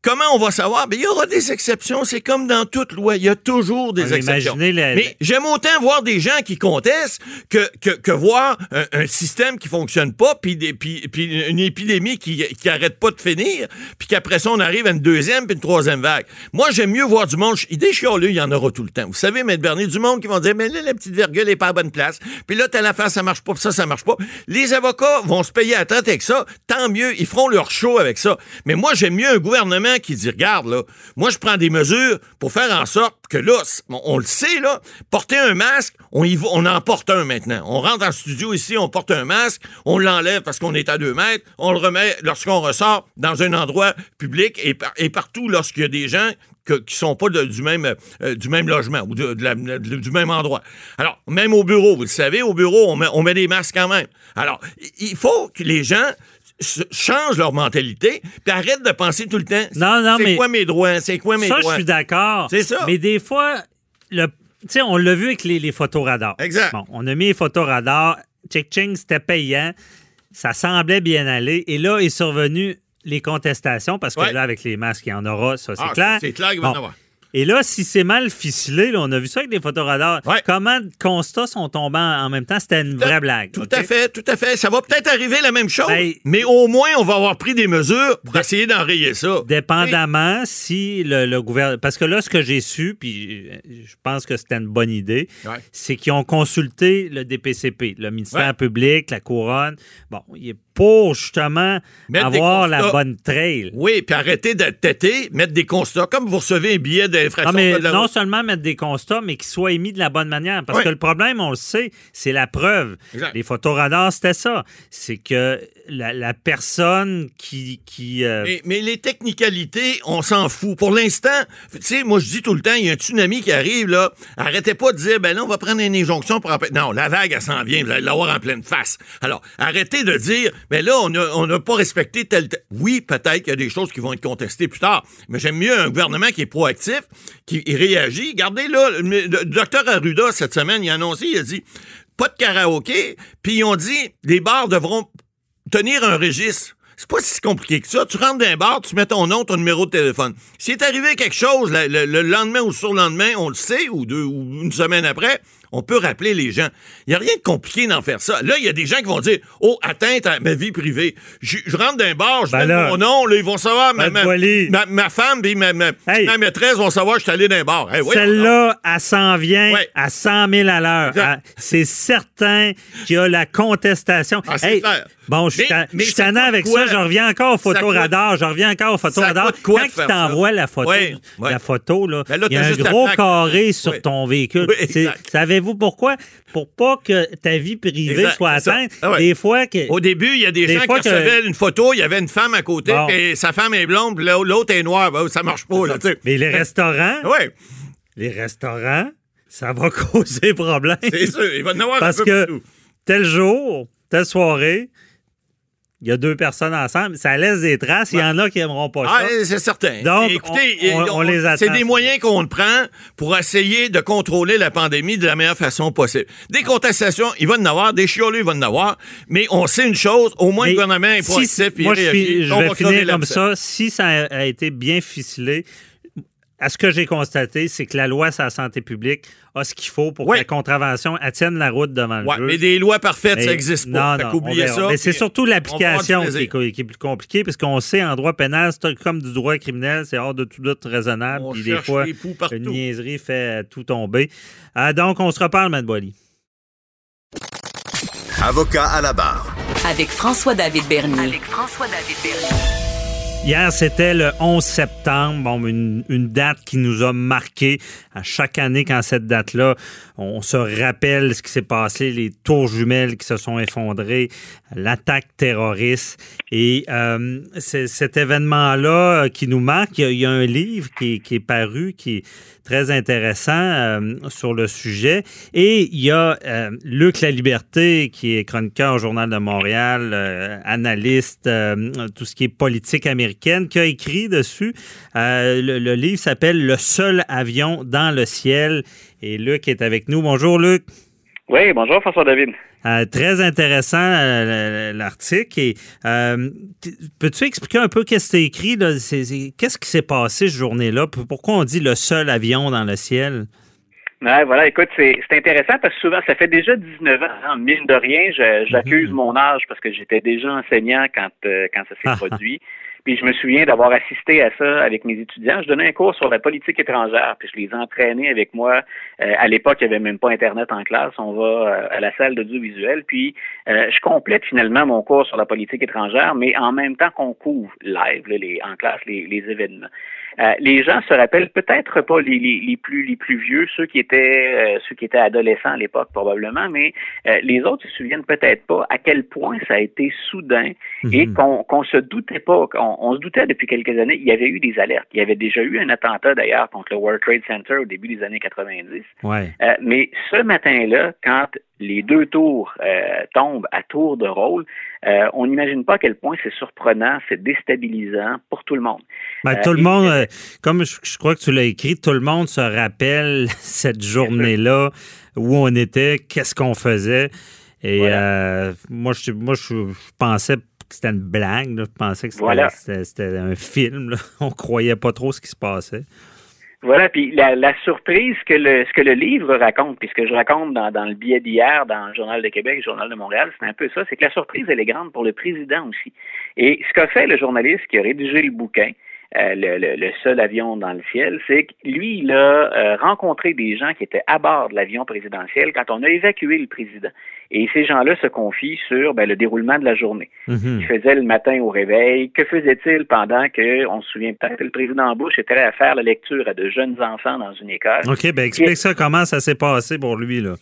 Comment on va savoir? Ben, il y aura des exceptions. C'est comme dans toute loi. Il y a toujours des Ouais, exceptions. imaginez la- Mais j'aime autant voir des gens qui contestent que, que, que voir un, un système qui fonctionne pas, puis, des, puis, puis une épidémie qui, qui arrête pas de finir, puis qu'après ça, on arrive à une deuxième puis une troisième vague. Moi, j'aime mieux voir du monde. Des chialeux, il y en aura tout le temps. Vous savez, M. Bernier, du monde qui vont dire, mais là, la petite virgule est pas à bonne place. Puis là, telle affaire, ça marche pas, puis ça, ça marche pas. Les avocats vont se payer à tête avec ça. Tant mieux, ils feront leur show avec ça. Mais moi, j'aime mieux un gouvernement qui dit, regarde, là, moi, je prends des mesures pour faire en sorte que là, on, le sait, là, porter un masque, on, y on en porte un maintenant. On rentre en studio ici, on porte un masque, on l'enlève parce qu'on est à deux mètres, on le remet lorsqu'on ressort dans un endroit public et, par- et partout lorsqu'il y a des gens qui sont pas du, même, euh, du même logement ou du même endroit. Alors, même au bureau, vous le savez, au bureau, on met, on met des masques quand même. Alors, il- faut que les gens changent leur mentalité puis arrêtent de penser tout le temps Non, non, c'est mais- quoi mes droits, c'est quoi mes ça, je droits? suis d'accord. C'est ça. Mais des fois, le, tu sais, on l'a vu avec les, les photos radars. Exact. Bon, on a mis les photos radars. Check-ching, c'était payant. Ça semblait bien aller. Et là, est survenu les contestations parce que Ouais. là, avec les masques, il y en aura, ça, c'est Ah, clair. C'est clair qu'il va y en Bon. avoir. Et là, si c'est mal ficelé, là, on a vu ça avec des photos radars. Ouais. Comment de constats sont tombés en même temps? C'était une vraie blague. Tout à fait, tout à fait. Ça va peut-être arriver la même chose, Ben- mais au moins, on va avoir pris des mesures pour essayer d'enrayer ça. Dépendamment si le, le gouvernement. Parce que là, ce que j'ai su, puis euh, je pense que c'était une bonne idée, Ouais. c'est qu'ils ont consulté le DPCP, le ministère Ouais. public, la couronne. Bon, il est pour justement Mettre avoir la bonne trail. Oui, puis arrêter d'être têté, mettre des constats. Comme vous recevez un billet Non, d'infraction mais de la non seulement mettre des constats, mais qu'ils soient émis de la bonne manière. Parce que le problème, on le sait, c'est la preuve. Exact. Les photos radars, c'était ça. C'est que la, personne qui. qui euh, Mais, les technicalités, on s'en fout. Pour l'instant, tu sais, moi, je dis tout le temps, il y a un tsunami qui arrive, là. Arrêtez pas de dire, ben là, on va prendre une injonction pour. Non, la vague, elle s'en vient, vous allez l'avoir en pleine face. Alors, arrêtez de dire, ben là, on n'a pas respecté tel, Oui, peut-être qu'il y a des choses qui vont être contestées plus tard, mais j'aime mieux un gouvernement qui est proactif, qui réagit. Regardez, là, le docteur Arruda, cette semaine, il a annoncé, il a dit, pas de karaoké, puis ils ont dit, les bars devront tenir un registre. C'est pas si compliqué que ça. Tu rentres dans un bar, tu mets ton nom, ton numéro de téléphone. S'il est arrivé quelque chose le, le- le lendemain ou le surlendemain, on le sait, ou deux ou une semaine après, on peut rappeler les gens. Il n'y a rien de compliqué d'en faire ça. Là, il y a des gens qui vont dire Oh, atteinte à ma vie privée. Je, je rentre dans un bar, je Ben mets là. mon nom, là, ils vont savoir. Ma, Ben, ma, ma- ma femme et ma, ma- Hey. ma maîtresse vont savoir que je suis allé dans un bar. Hey. Celle-là, elle s'en vient à 100 000 à l'heure. C'est certain qu'il y a la contestation. Ah, c'est clair. Bon, je suis Mais- ta- mais je suis ça tanné coûte avec quoi? ça. Je reviens encore au Ça photoradar. Je reviens encore au photoradar. Quand il t'envoie la photo, la photo là, Ben il y a un gros carré sur ton véhicule. C'est- exact. Savez-vous pourquoi? Pour pas que ta vie privée Exact, soit atteinte. Ah ouais. Des fois que... Au début, il y a des, Des gens qui que- recevaient une photo, il y avait une femme à côté, Bon. puis sa femme est blonde, puis l'autre est noire. Ben, ça marche pas, là, tu sais. Mais les restaurants, Oui, les restaurants, ça va causer problème. c'est sûr. Il va en avoir Parce un peu que partout. tel jour, telle soirée, il y a deux personnes ensemble, ça laisse des traces. Il y en a qui aimeront pas Ah, ça. c'est certain. Donc, écoutez, on- on- on les. C'est des moyens qu'on prend pour essayer de contrôler la pandémie de la meilleure façon possible. Des contestations, il va en avoir, des chiolus, il va en avoir, mais on sait une chose, au moins Mais le gouvernement est proactif, moi, je, vais crever finir comme ça. Si ça a été bien ficelé, à ce que j'ai constaté, c'est que la loi sur la santé publique a ce qu'il faut pour Oui. que la contravention tienne la route devant le Ouais, juge. mais des lois parfaites, ça Mais- n'existe pas. Non, non, on ça. Mais c'est surtout l'application qui, est qui est plus compliquée, parce qu'on sait en droit pénal, c'est comme du droit criminel, c'est hors de tout doute raisonnable. On Puis des fois, une niaiserie fait tout tomber. Ah, donc, on se reparle, Matt Boily. Avocat à la barre. Avec François-David Bernier. Avec François-David Bernier. Hier, c'était le 11 septembre, bon, une, date qui nous a marqué à chaque année quand cette date-là, on se rappelle ce qui s'est passé, les tours jumelles qui se sont effondrées, l'attaque terroriste. Et euh, cet événement-là euh, qui nous marque, il y a, un livre qui, est- paru, qui est très intéressant euh, sur le sujet. Et il y a euh, Luc La Liberté, qui est chroniqueur au Journal de Montréal, analyste, tout ce qui est politique américaine américaine, qui a écrit dessus. Euh, le, livre s'appelle Le seul avion dans le ciel. Et Luc est avec nous. Bonjour, Luc. Oui, bonjour, François David. Euh, très intéressant l'article. Et peux-tu expliquer un peu qu'est-ce que tu écrit? Qu'est-ce qui s'est passé cette journée-là? Pourquoi on dit le seul avion dans le ciel? Ouais, voilà, écoute, c'est intéressant parce que souvent, ça fait déjà 19 ans, hein, mine de rien, j'accuse mhm. mon âge parce que j'étais déjà enseignant quand, euh, quand ça s'est produit. Puis je me souviens d'avoir assisté à ça avec mes étudiants. Je donnais un cours sur la politique étrangère, puis je les entraînais avec moi. Euh, à l'époque, il n'y avait même pas Internet en classe. On va euh, à la salle d'audiovisuel, puis je complète finalement mon cours sur la politique étrangère, mais en même temps qu'on couvre live, les, en classe, les, les événements. Euh, les gens se rappellent peut-être pas les, les, plus les plus vieux, ceux qui étaient euh, ceux qui étaient adolescents à l'époque probablement, mais euh, les autres se souviennent peut-être pas à quel point ça a été soudain et mhm. qu'on qu'on se doutait pas, qu'on on se doutait depuis quelques années. Il y avait eu des alertes. Il y avait déjà eu un attentat d'ailleurs contre le World Trade Center au début des années 90. Ouais. mais ce matin-là, quand les deux tours euh, tombent à tour de rôle, euh, on n'imagine pas à quel point c'est surprenant, c'est déstabilisant pour tout le monde. Ben, tout le euh, monde, comme je, crois que tu l'as écrit, tout le monde se rappelle cette journée-là où on était, qu'est-ce qu'on faisait. Et moi, je, moi, je, pensais que c'était une blague. Je pensais que c'était un film. On croyait pas trop ce qui se passait. Voilà, puis la, la, surprise que le, ce que le livre raconte, puis ce que je raconte dans, dans le billet d'hier, dans le Journal de Québec, le Journal de Montréal, c'est un peu ça, c'est que la surprise, elle est grande pour le président aussi. Et ce qu'a fait le journaliste qui a rédigé le bouquin, euh, le, seul avion dans le ciel, c'est que lui, il a euh, rencontré des gens qui étaient à bord de l'avion présidentiel quand on a évacué le président. Et ces gens-là se confient sur ben, le déroulement de la journée. Mm faisait le matin au réveil. Que faisait-il pendant que, on se souvient peut-être, le président Bush était à faire la lecture à de jeunes enfants dans une école. OK, ben explique ça, comment ça s'est passé pour lui, là?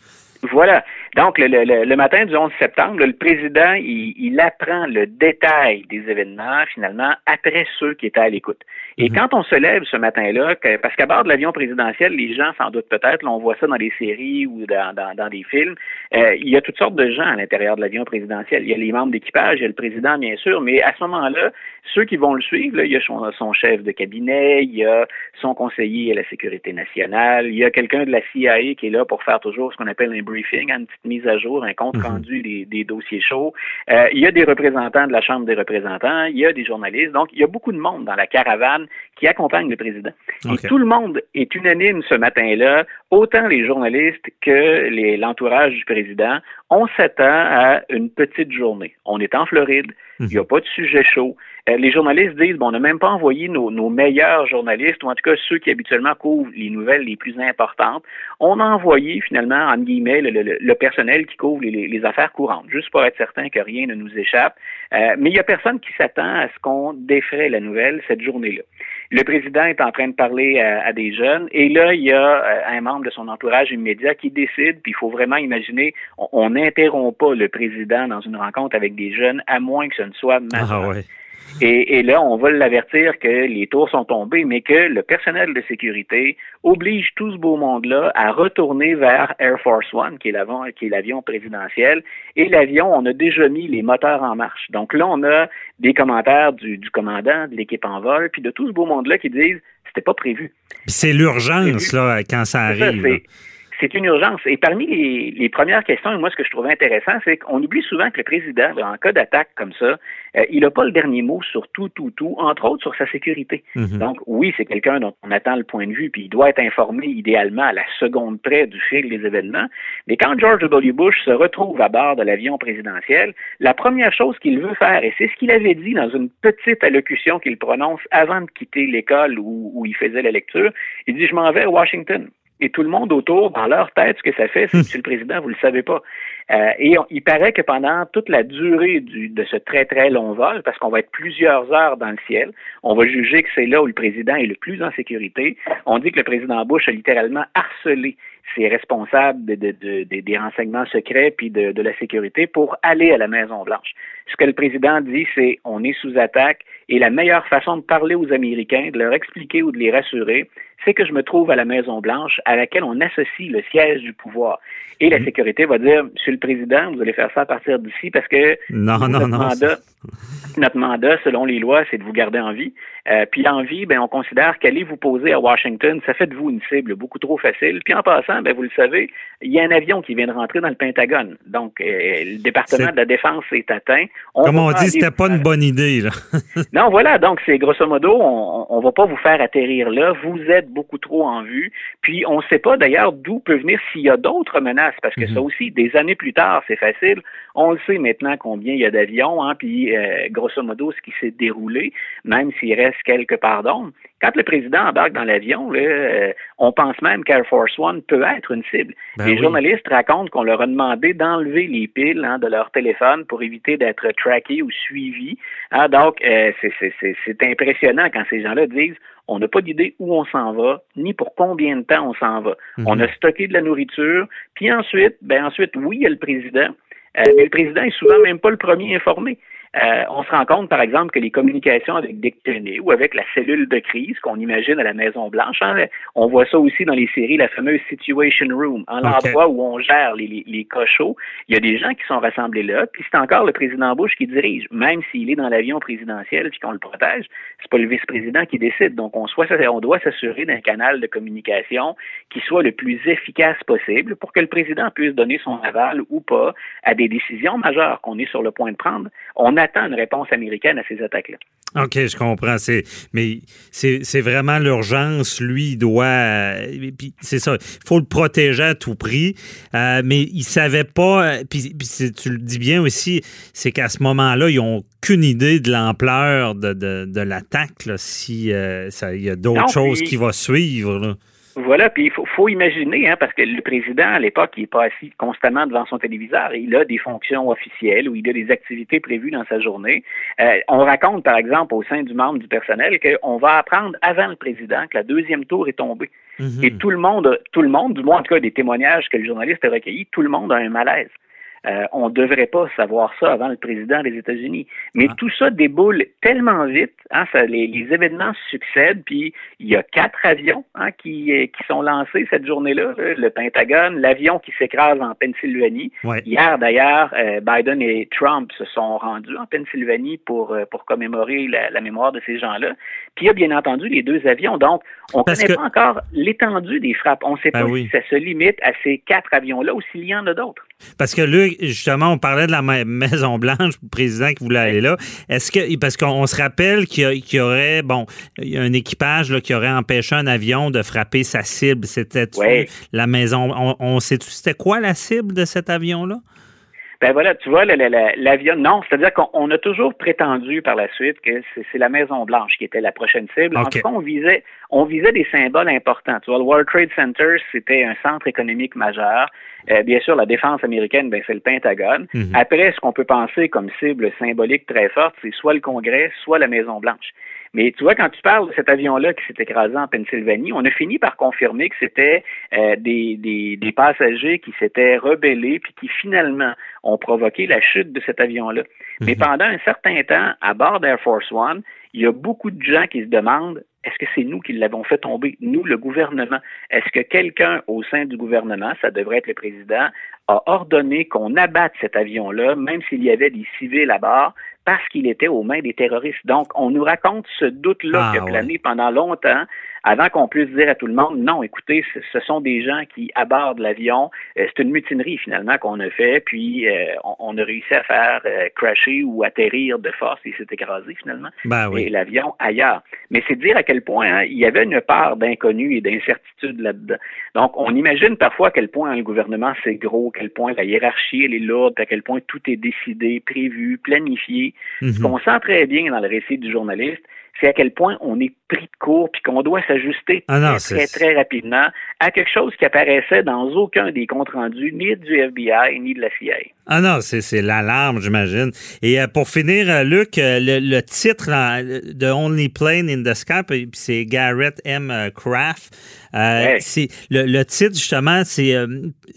Voilà. Donc, le, le, le, matin du 11 septembre, le président, il, il, apprend le détail des événements, finalement, après ceux qui étaient à l'écoute. Et mhm. quand on se lève ce matin-là, parce qu'à bord de l'avion présidentiel, les gens, sans doute peut-être, on voit ça dans les séries ou dans, dans, dans des films, euh, il y a toutes sortes de gens à l'intérieur de l'avion présidentiel. Il y a les membres d'équipage, il y a le président, bien sûr, mais à ce moment-là, ceux qui vont le suivre, là, il y a son, son, chef de cabinet, il y a son conseiller à la sécurité nationale, il y a quelqu'un de la CIA qui est là pour faire toujours ce qu'on appelle un briefing, une petite mise à jour, un compte mhm. rendu des, des, dossiers chauds. Euh, il y a des représentants de la Chambre des représentants, il y a des journalistes. Donc, il y a beaucoup de monde dans la caravane qui accompagne le président. Et tout le monde est unanime ce matin-là, autant les journalistes que l'entourage du président. On s'attend à une petite journée. On est en Floride, il n'y a pas de sujet chaud. Euh, les journalistes disent, bon, on n'a même pas envoyé nos, meilleurs journalistes, ou en tout cas ceux qui habituellement couvrent les nouvelles les plus importantes. On a envoyé finalement, en guillemets, le, personnel qui couvre les, affaires courantes, juste pour être certain que rien ne nous échappe. Euh, mais il n'y a personne qui s'attend à ce qu'on défraie la nouvelle cette journée-là. Le président est en train de parler à, des jeunes et là, il y a euh, un membre de son entourage immédiat qui décide, puis il faut vraiment imaginer, on n'interrompt pas le président dans une rencontre avec des jeunes, à moins que ce ne soit majeur. Ah et, là, on va l'avertir que les tours sont tombés, mais que le personnel de sécurité oblige tout ce beau monde-là à retourner vers Air Force One, qui est l'avion présidentiel. Et l'avion, on a déjà mis les moteurs en marche. Donc là, on a des commentaires du, commandant, de l'équipe en vol, puis de tout ce beau monde-là qui disent c'était pas prévu. C'est l'urgence, là, quand ça arrive c'est une urgence. Et parmi les, premières questions, et moi, ce que je trouvais intéressant, c'est qu'on oublie souvent que le président, en cas d'attaque comme ça, euh, il n'a pas le dernier mot sur tout, tout, tout, entre autres sur sa sécurité. Mhm. Donc, oui, c'est quelqu'un dont on attend le point de vue, puis il doit être informé idéalement à la seconde près du fil des événements. Mais quand George W. Bush se retrouve à bord de l'avion présidentiel, la première chose qu'il veut faire, et c'est ce qu'il avait dit dans une petite allocution qu'il prononce avant de quitter l'école où, où il faisait la lecture, il dit, je m'en vais à Washington et tout le monde autour, dans leur tête, ce que ça fait, c'est, Monsieur le Président, vous le savez pas. Euh, et il paraît que pendant toute la durée du, de ce très très long vol, parce qu'on va être plusieurs heures dans le ciel, on va juger que c'est là où le président est le plus en sécurité. On dit que le président Bush a littéralement harcelé ses responsables de, des renseignements secrets puis de, de la sécurité pour aller à la Maison Blanche. Ce que le président dit, c'est on est sous attaque et la meilleure façon de parler aux Américains, de leur expliquer ou de les rassurer, c'est que je me trouve à la Maison-Blanche à laquelle on associe le siège du pouvoir. Et la Mhm. sécurité va dire, Monsieur le Président, vous allez faire ça à partir d'ici parce que Non, notre non. mandat, notre mandat, selon les lois, c'est de vous garder en vie. Euh, puis en vie, ben, on considère qu'aller vous poser à Washington, ça fait de vous une cible beaucoup trop facile. Puis en passant, ben, vous le savez, il y a un avion qui vient de rentrer dans le Pentagone. Donc, euh, le département de la Défense est atteint. Comme on dit, c'était pas une bonne idée. Là. non, voilà. Donc, c'est grosso modo, on, on va pas vous faire atterrir là. Vous êtes beaucoup trop en vue. Puis, on ne sait pas d'ailleurs d'où peut venir s'il y a d'autres menaces, parce que ça aussi, des années plus tard, c'est facile. On le sait maintenant combien il y a d'avions, hein, puis euh, grosso modo, ce qui s'est déroulé, même s'il reste quelques pardons. Quand le président embarque dans l'avion, euh, on pense même qu'Air Force One peut être une cible. Ben les oui. journalistes racontent qu'on leur a demandé d'enlever les piles hein, de leur téléphone pour éviter d'être traqués ou suivis. Ah, donc, euh, c'est impressionnant quand ces gens-là disent on n'a pas d'idée où on s'en va, ni pour combien de temps on s'en va. Mhm. On a stocké de la nourriture, puis ensuite, ben ensuite, oui, il y a le président, euh, mais le président est souvent même pas le premier informé. Euh, on se rend compte, par exemple, que les communications avec Dick Cheney ou avec la cellule de crise qu'on imagine à la Maison-Blanche, hein, on voit ça aussi dans les séries, la fameuse Situation Room, en l'endroit où on gère les, les, les cochots. Il y a des gens qui sont rassemblés là, puis c'est encore le président Bush qui dirige, même s'il est dans l'avion présidentiel puis qu'on le protège, c'est pas le vice-président qui décide. Donc, on, soit, on doit s'assurer d'un canal de communication qui soit le plus efficace possible pour que le président puisse donner son aval ou pas à des décisions majeures qu'on est sur le point de prendre. On attend une réponse américaine à ces attaques-là. OK, je comprends. C'est, mais c'est, c'est vraiment l'urgence. Lui, il doit. euh, puis c'est ça. Il faut le protéger à tout prix. Euh, mais il savait pas. euh, Puis, tu le dis bien aussi, c'est qu'à ce moment-là, ils n'ont aucune idée de l'ampleur de, de, de l'attaque. là, si euh, ça- il y a d'autres choses puis- qui vont suivre. là. Voilà, puis il faut, faut imaginer, hein, parce que le président, à l'époque, il n'est pas assis constamment devant son téléviseur. Il a des fonctions officielles ou il a des activités prévues dans sa journée. Euh, on raconte, par exemple, au sein du membre du personnel qu'on va apprendre avant le président que la deuxième tour est tombée. Mhm. Et tout le monde, tout le monde, du moins en tout cas des témoignages que le journaliste a recueillis, tout le monde a un malaise. Euh, on ne devrait pas savoir ça avant le président des États-Unis. Mais Ah. tout ça déboule tellement vite, hein, ça, les, les événements succèdent, puis il y a quatre avions hein, qui, euh, qui sont lancés cette journée-là. là. Le Pentagone, l'avion qui s'écrase en Pennsylvanie. Ouais. Hier, d'ailleurs, euh, Biden et Trump se sont rendus en Pennsylvanie pour, euh, pour commémorer la, la mémoire de ces gens-là. Puis il y a bien entendu les deux avions. Donc, on ne connaît que- pas encore l'étendue des frappes. On ne sait Ben pas oui. si ça se limite à ces quatre avions-là ou s'il y en a d'autres. Parce que là, justement, on parlait de la Ma- Maison-Blanche, le président qui voulait aller là. Est-ce que, parce qu'on se rappelle qu'il y, qu'il y aurait, bon, il y a un équipage là, qui aurait empêché un avion de frapper sa cible. C'était Ouais. la maison? On, on sait-tu c'était quoi la cible de cet avion-là? Ben voilà, tu vois, l'avion, non, c'est-à-dire qu'on on a toujours prétendu par la suite que c'est la Maison Blanche qui était la prochaine cible. En tout cas, on visait, on visait des symboles importants. Tu vois, le World Trade Center, c'était un centre économique majeur. Euh, bien sûr, la défense américaine, ben, c'est le Pentagone. Mhm. Après, ce qu'on peut penser comme cible symbolique très forte, c'est soit le Congrès, soit la Maison Blanche. Mais tu vois, quand tu parles de cet avion-là qui s'est écrasé en Pennsylvanie, on a fini par confirmer que c'était euh, des, des, des passagers qui s'étaient rebellés puis qui finalement ont provoqué la chute de cet avion-là. Mais pendant un certain temps, à bord d'Air Force One, il y a beaucoup de gens qui se demandent est-ce que c'est nous qui l'avons fait tomber, nous, le gouvernement? Est-ce que quelqu'un au sein du gouvernement, ça devrait être le président, a ordonné qu'on abatte cet avion-là, même s'il y avait des civils à bord, parce qu'il était aux mains des terroristes. Donc, on nous raconte ce doute-là Ah, qui a plané pendant longtemps, avant qu'on puisse dire à tout le monde, non, écoutez, ce, sont des gens qui abordent l'avion. Euh, c'est une mutinerie, finalement, qu'on a fait, puis euh, on, on a réussi à faire euh, crasher ou atterrir de force, et s'est écrasé, finalement, Ben et oui. l'avion ailleurs. Mais c'est dire à quel point hein, il y avait une part d'inconnu et d'incertitude là-dedans. Donc, on imagine parfois à quel point hein, le gouvernement c'est gros, à quel point la hiérarchie elle est lourde, à quel point tout est décidé, prévu, planifié. Ce Mhm. qu'on sent très bien dans le récit du journaliste, c'est à quel point on est pris de court puis qu'on doit s'ajuster Ah très, très, très rapidement à quelque chose qui apparaissait dans aucun des comptes rendus, ni du FBI, ni de la CIA. Ah non, c'est, c'est l'alarme, j'imagine. Et euh, pour finir, euh, Luc, euh, le, le titre de Only Plane in the Sky, c'est Garrett M. Craft. Euh, le, le titre, justement, c'est, euh,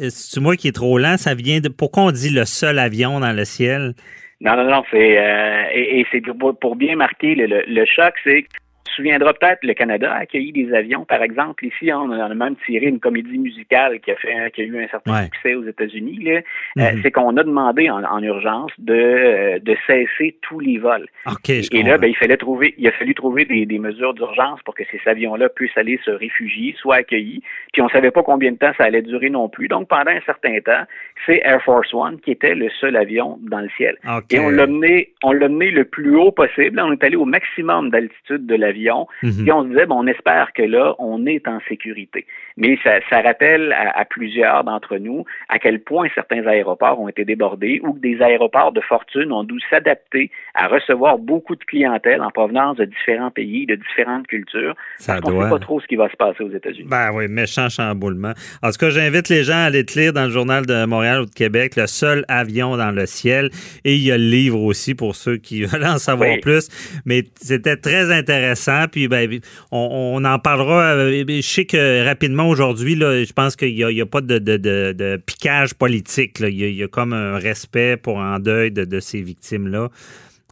c'est moi qui est trop lent, ça vient de... Pourquoi on dit le seul avion dans le ciel? Non, non, non, c'est euh, et, et c'est pour, pour bien marquer le, le, le choc, c'est se souviendra peut-être, le Canada a accueilli des avions, par exemple. Ici, on a même tiré une comédie musicale qui a fait qui a eu un certain succès aux États-Unis. Euh, mm-hmm. c'est qu'on a demandé en, urgence de, euh, de cesser tous les vols. et là, ben, il fallait trouver, il a fallu trouver des, des mesures d'urgence pour que ces avions-là puissent aller se réfugier, soient accueillis. Puis on savait pas combien de temps ça allait durer non plus. Donc pendant un certain temps, c'est Air Force One qui était le seul avion dans le ciel. Et on l'a mené, on l'a mené le plus haut possible. On est allé au maximum d'altitude de l'avion. Mhm. Et on se disait, bon, on espère que là, on est en sécurité. Mais ça, ça rappelle à, plusieurs d'entre nous à quel point certains aéroports ont été débordés ou que des aéroports de fortune ont dû s'adapter à recevoir beaucoup de clientèle en provenance de différents pays, de différentes cultures. Ça parce ne sait pas trop ce qui va se passer aux États-Unis. Ben oui, méchant chamboulement. En tout cas, j'invite les gens à aller te lire dans le journal de Montréal ou de Québec, le seul avion dans le ciel. Et il y a le livre aussi pour ceux qui veulent en savoir plus. Mais c'était très intéressant. Puis ben, on, en parlera. Euh, je sais que rapidement aujourd'hui, je pense qu'il n'y a, pas de, piquage politique. Il, y a, comme un respect pour en deuil de, ces victimes-là.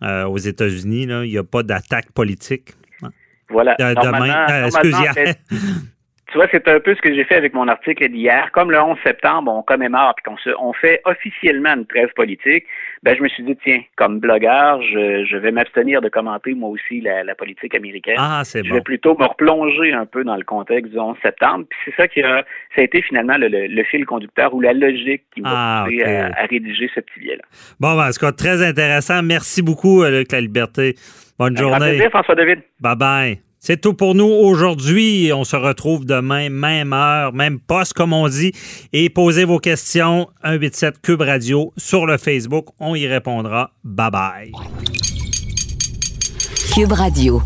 Euh, aux États-Unis, il n'y a pas d'attaque politique. Voilà. demain, euh, tu vois, c'est un peu ce que j'ai fait avec mon article d'hier. Comme le 11 septembre, on commémore puis qu'on se, on fait officiellement une trêve politique, ben je me suis dit tiens, comme blogueur, je, je vais m'abstenir de commenter moi aussi la, la politique américaine. Ah, c'est bon. Je vais plutôt me replonger un peu dans le contexte du 11 septembre. Puis c'est ça qui a, ça a été finalement le, le, fil conducteur ou la logique qui m'a ah, poussé à, rédiger ce petit billet-là. Bon, ben, en tout cas, très intéressant. Merci beaucoup, euh, Luc La Liberté. Bonne journée. Plaisir, François David. Bye bye. C'est tout pour nous aujourd'hui. On se retrouve demain, même heure, même poste, comme on dit. Et posez vos questions, 187 Cube Radio sur le Facebook. On y répondra. Bye bye. Cube Radio.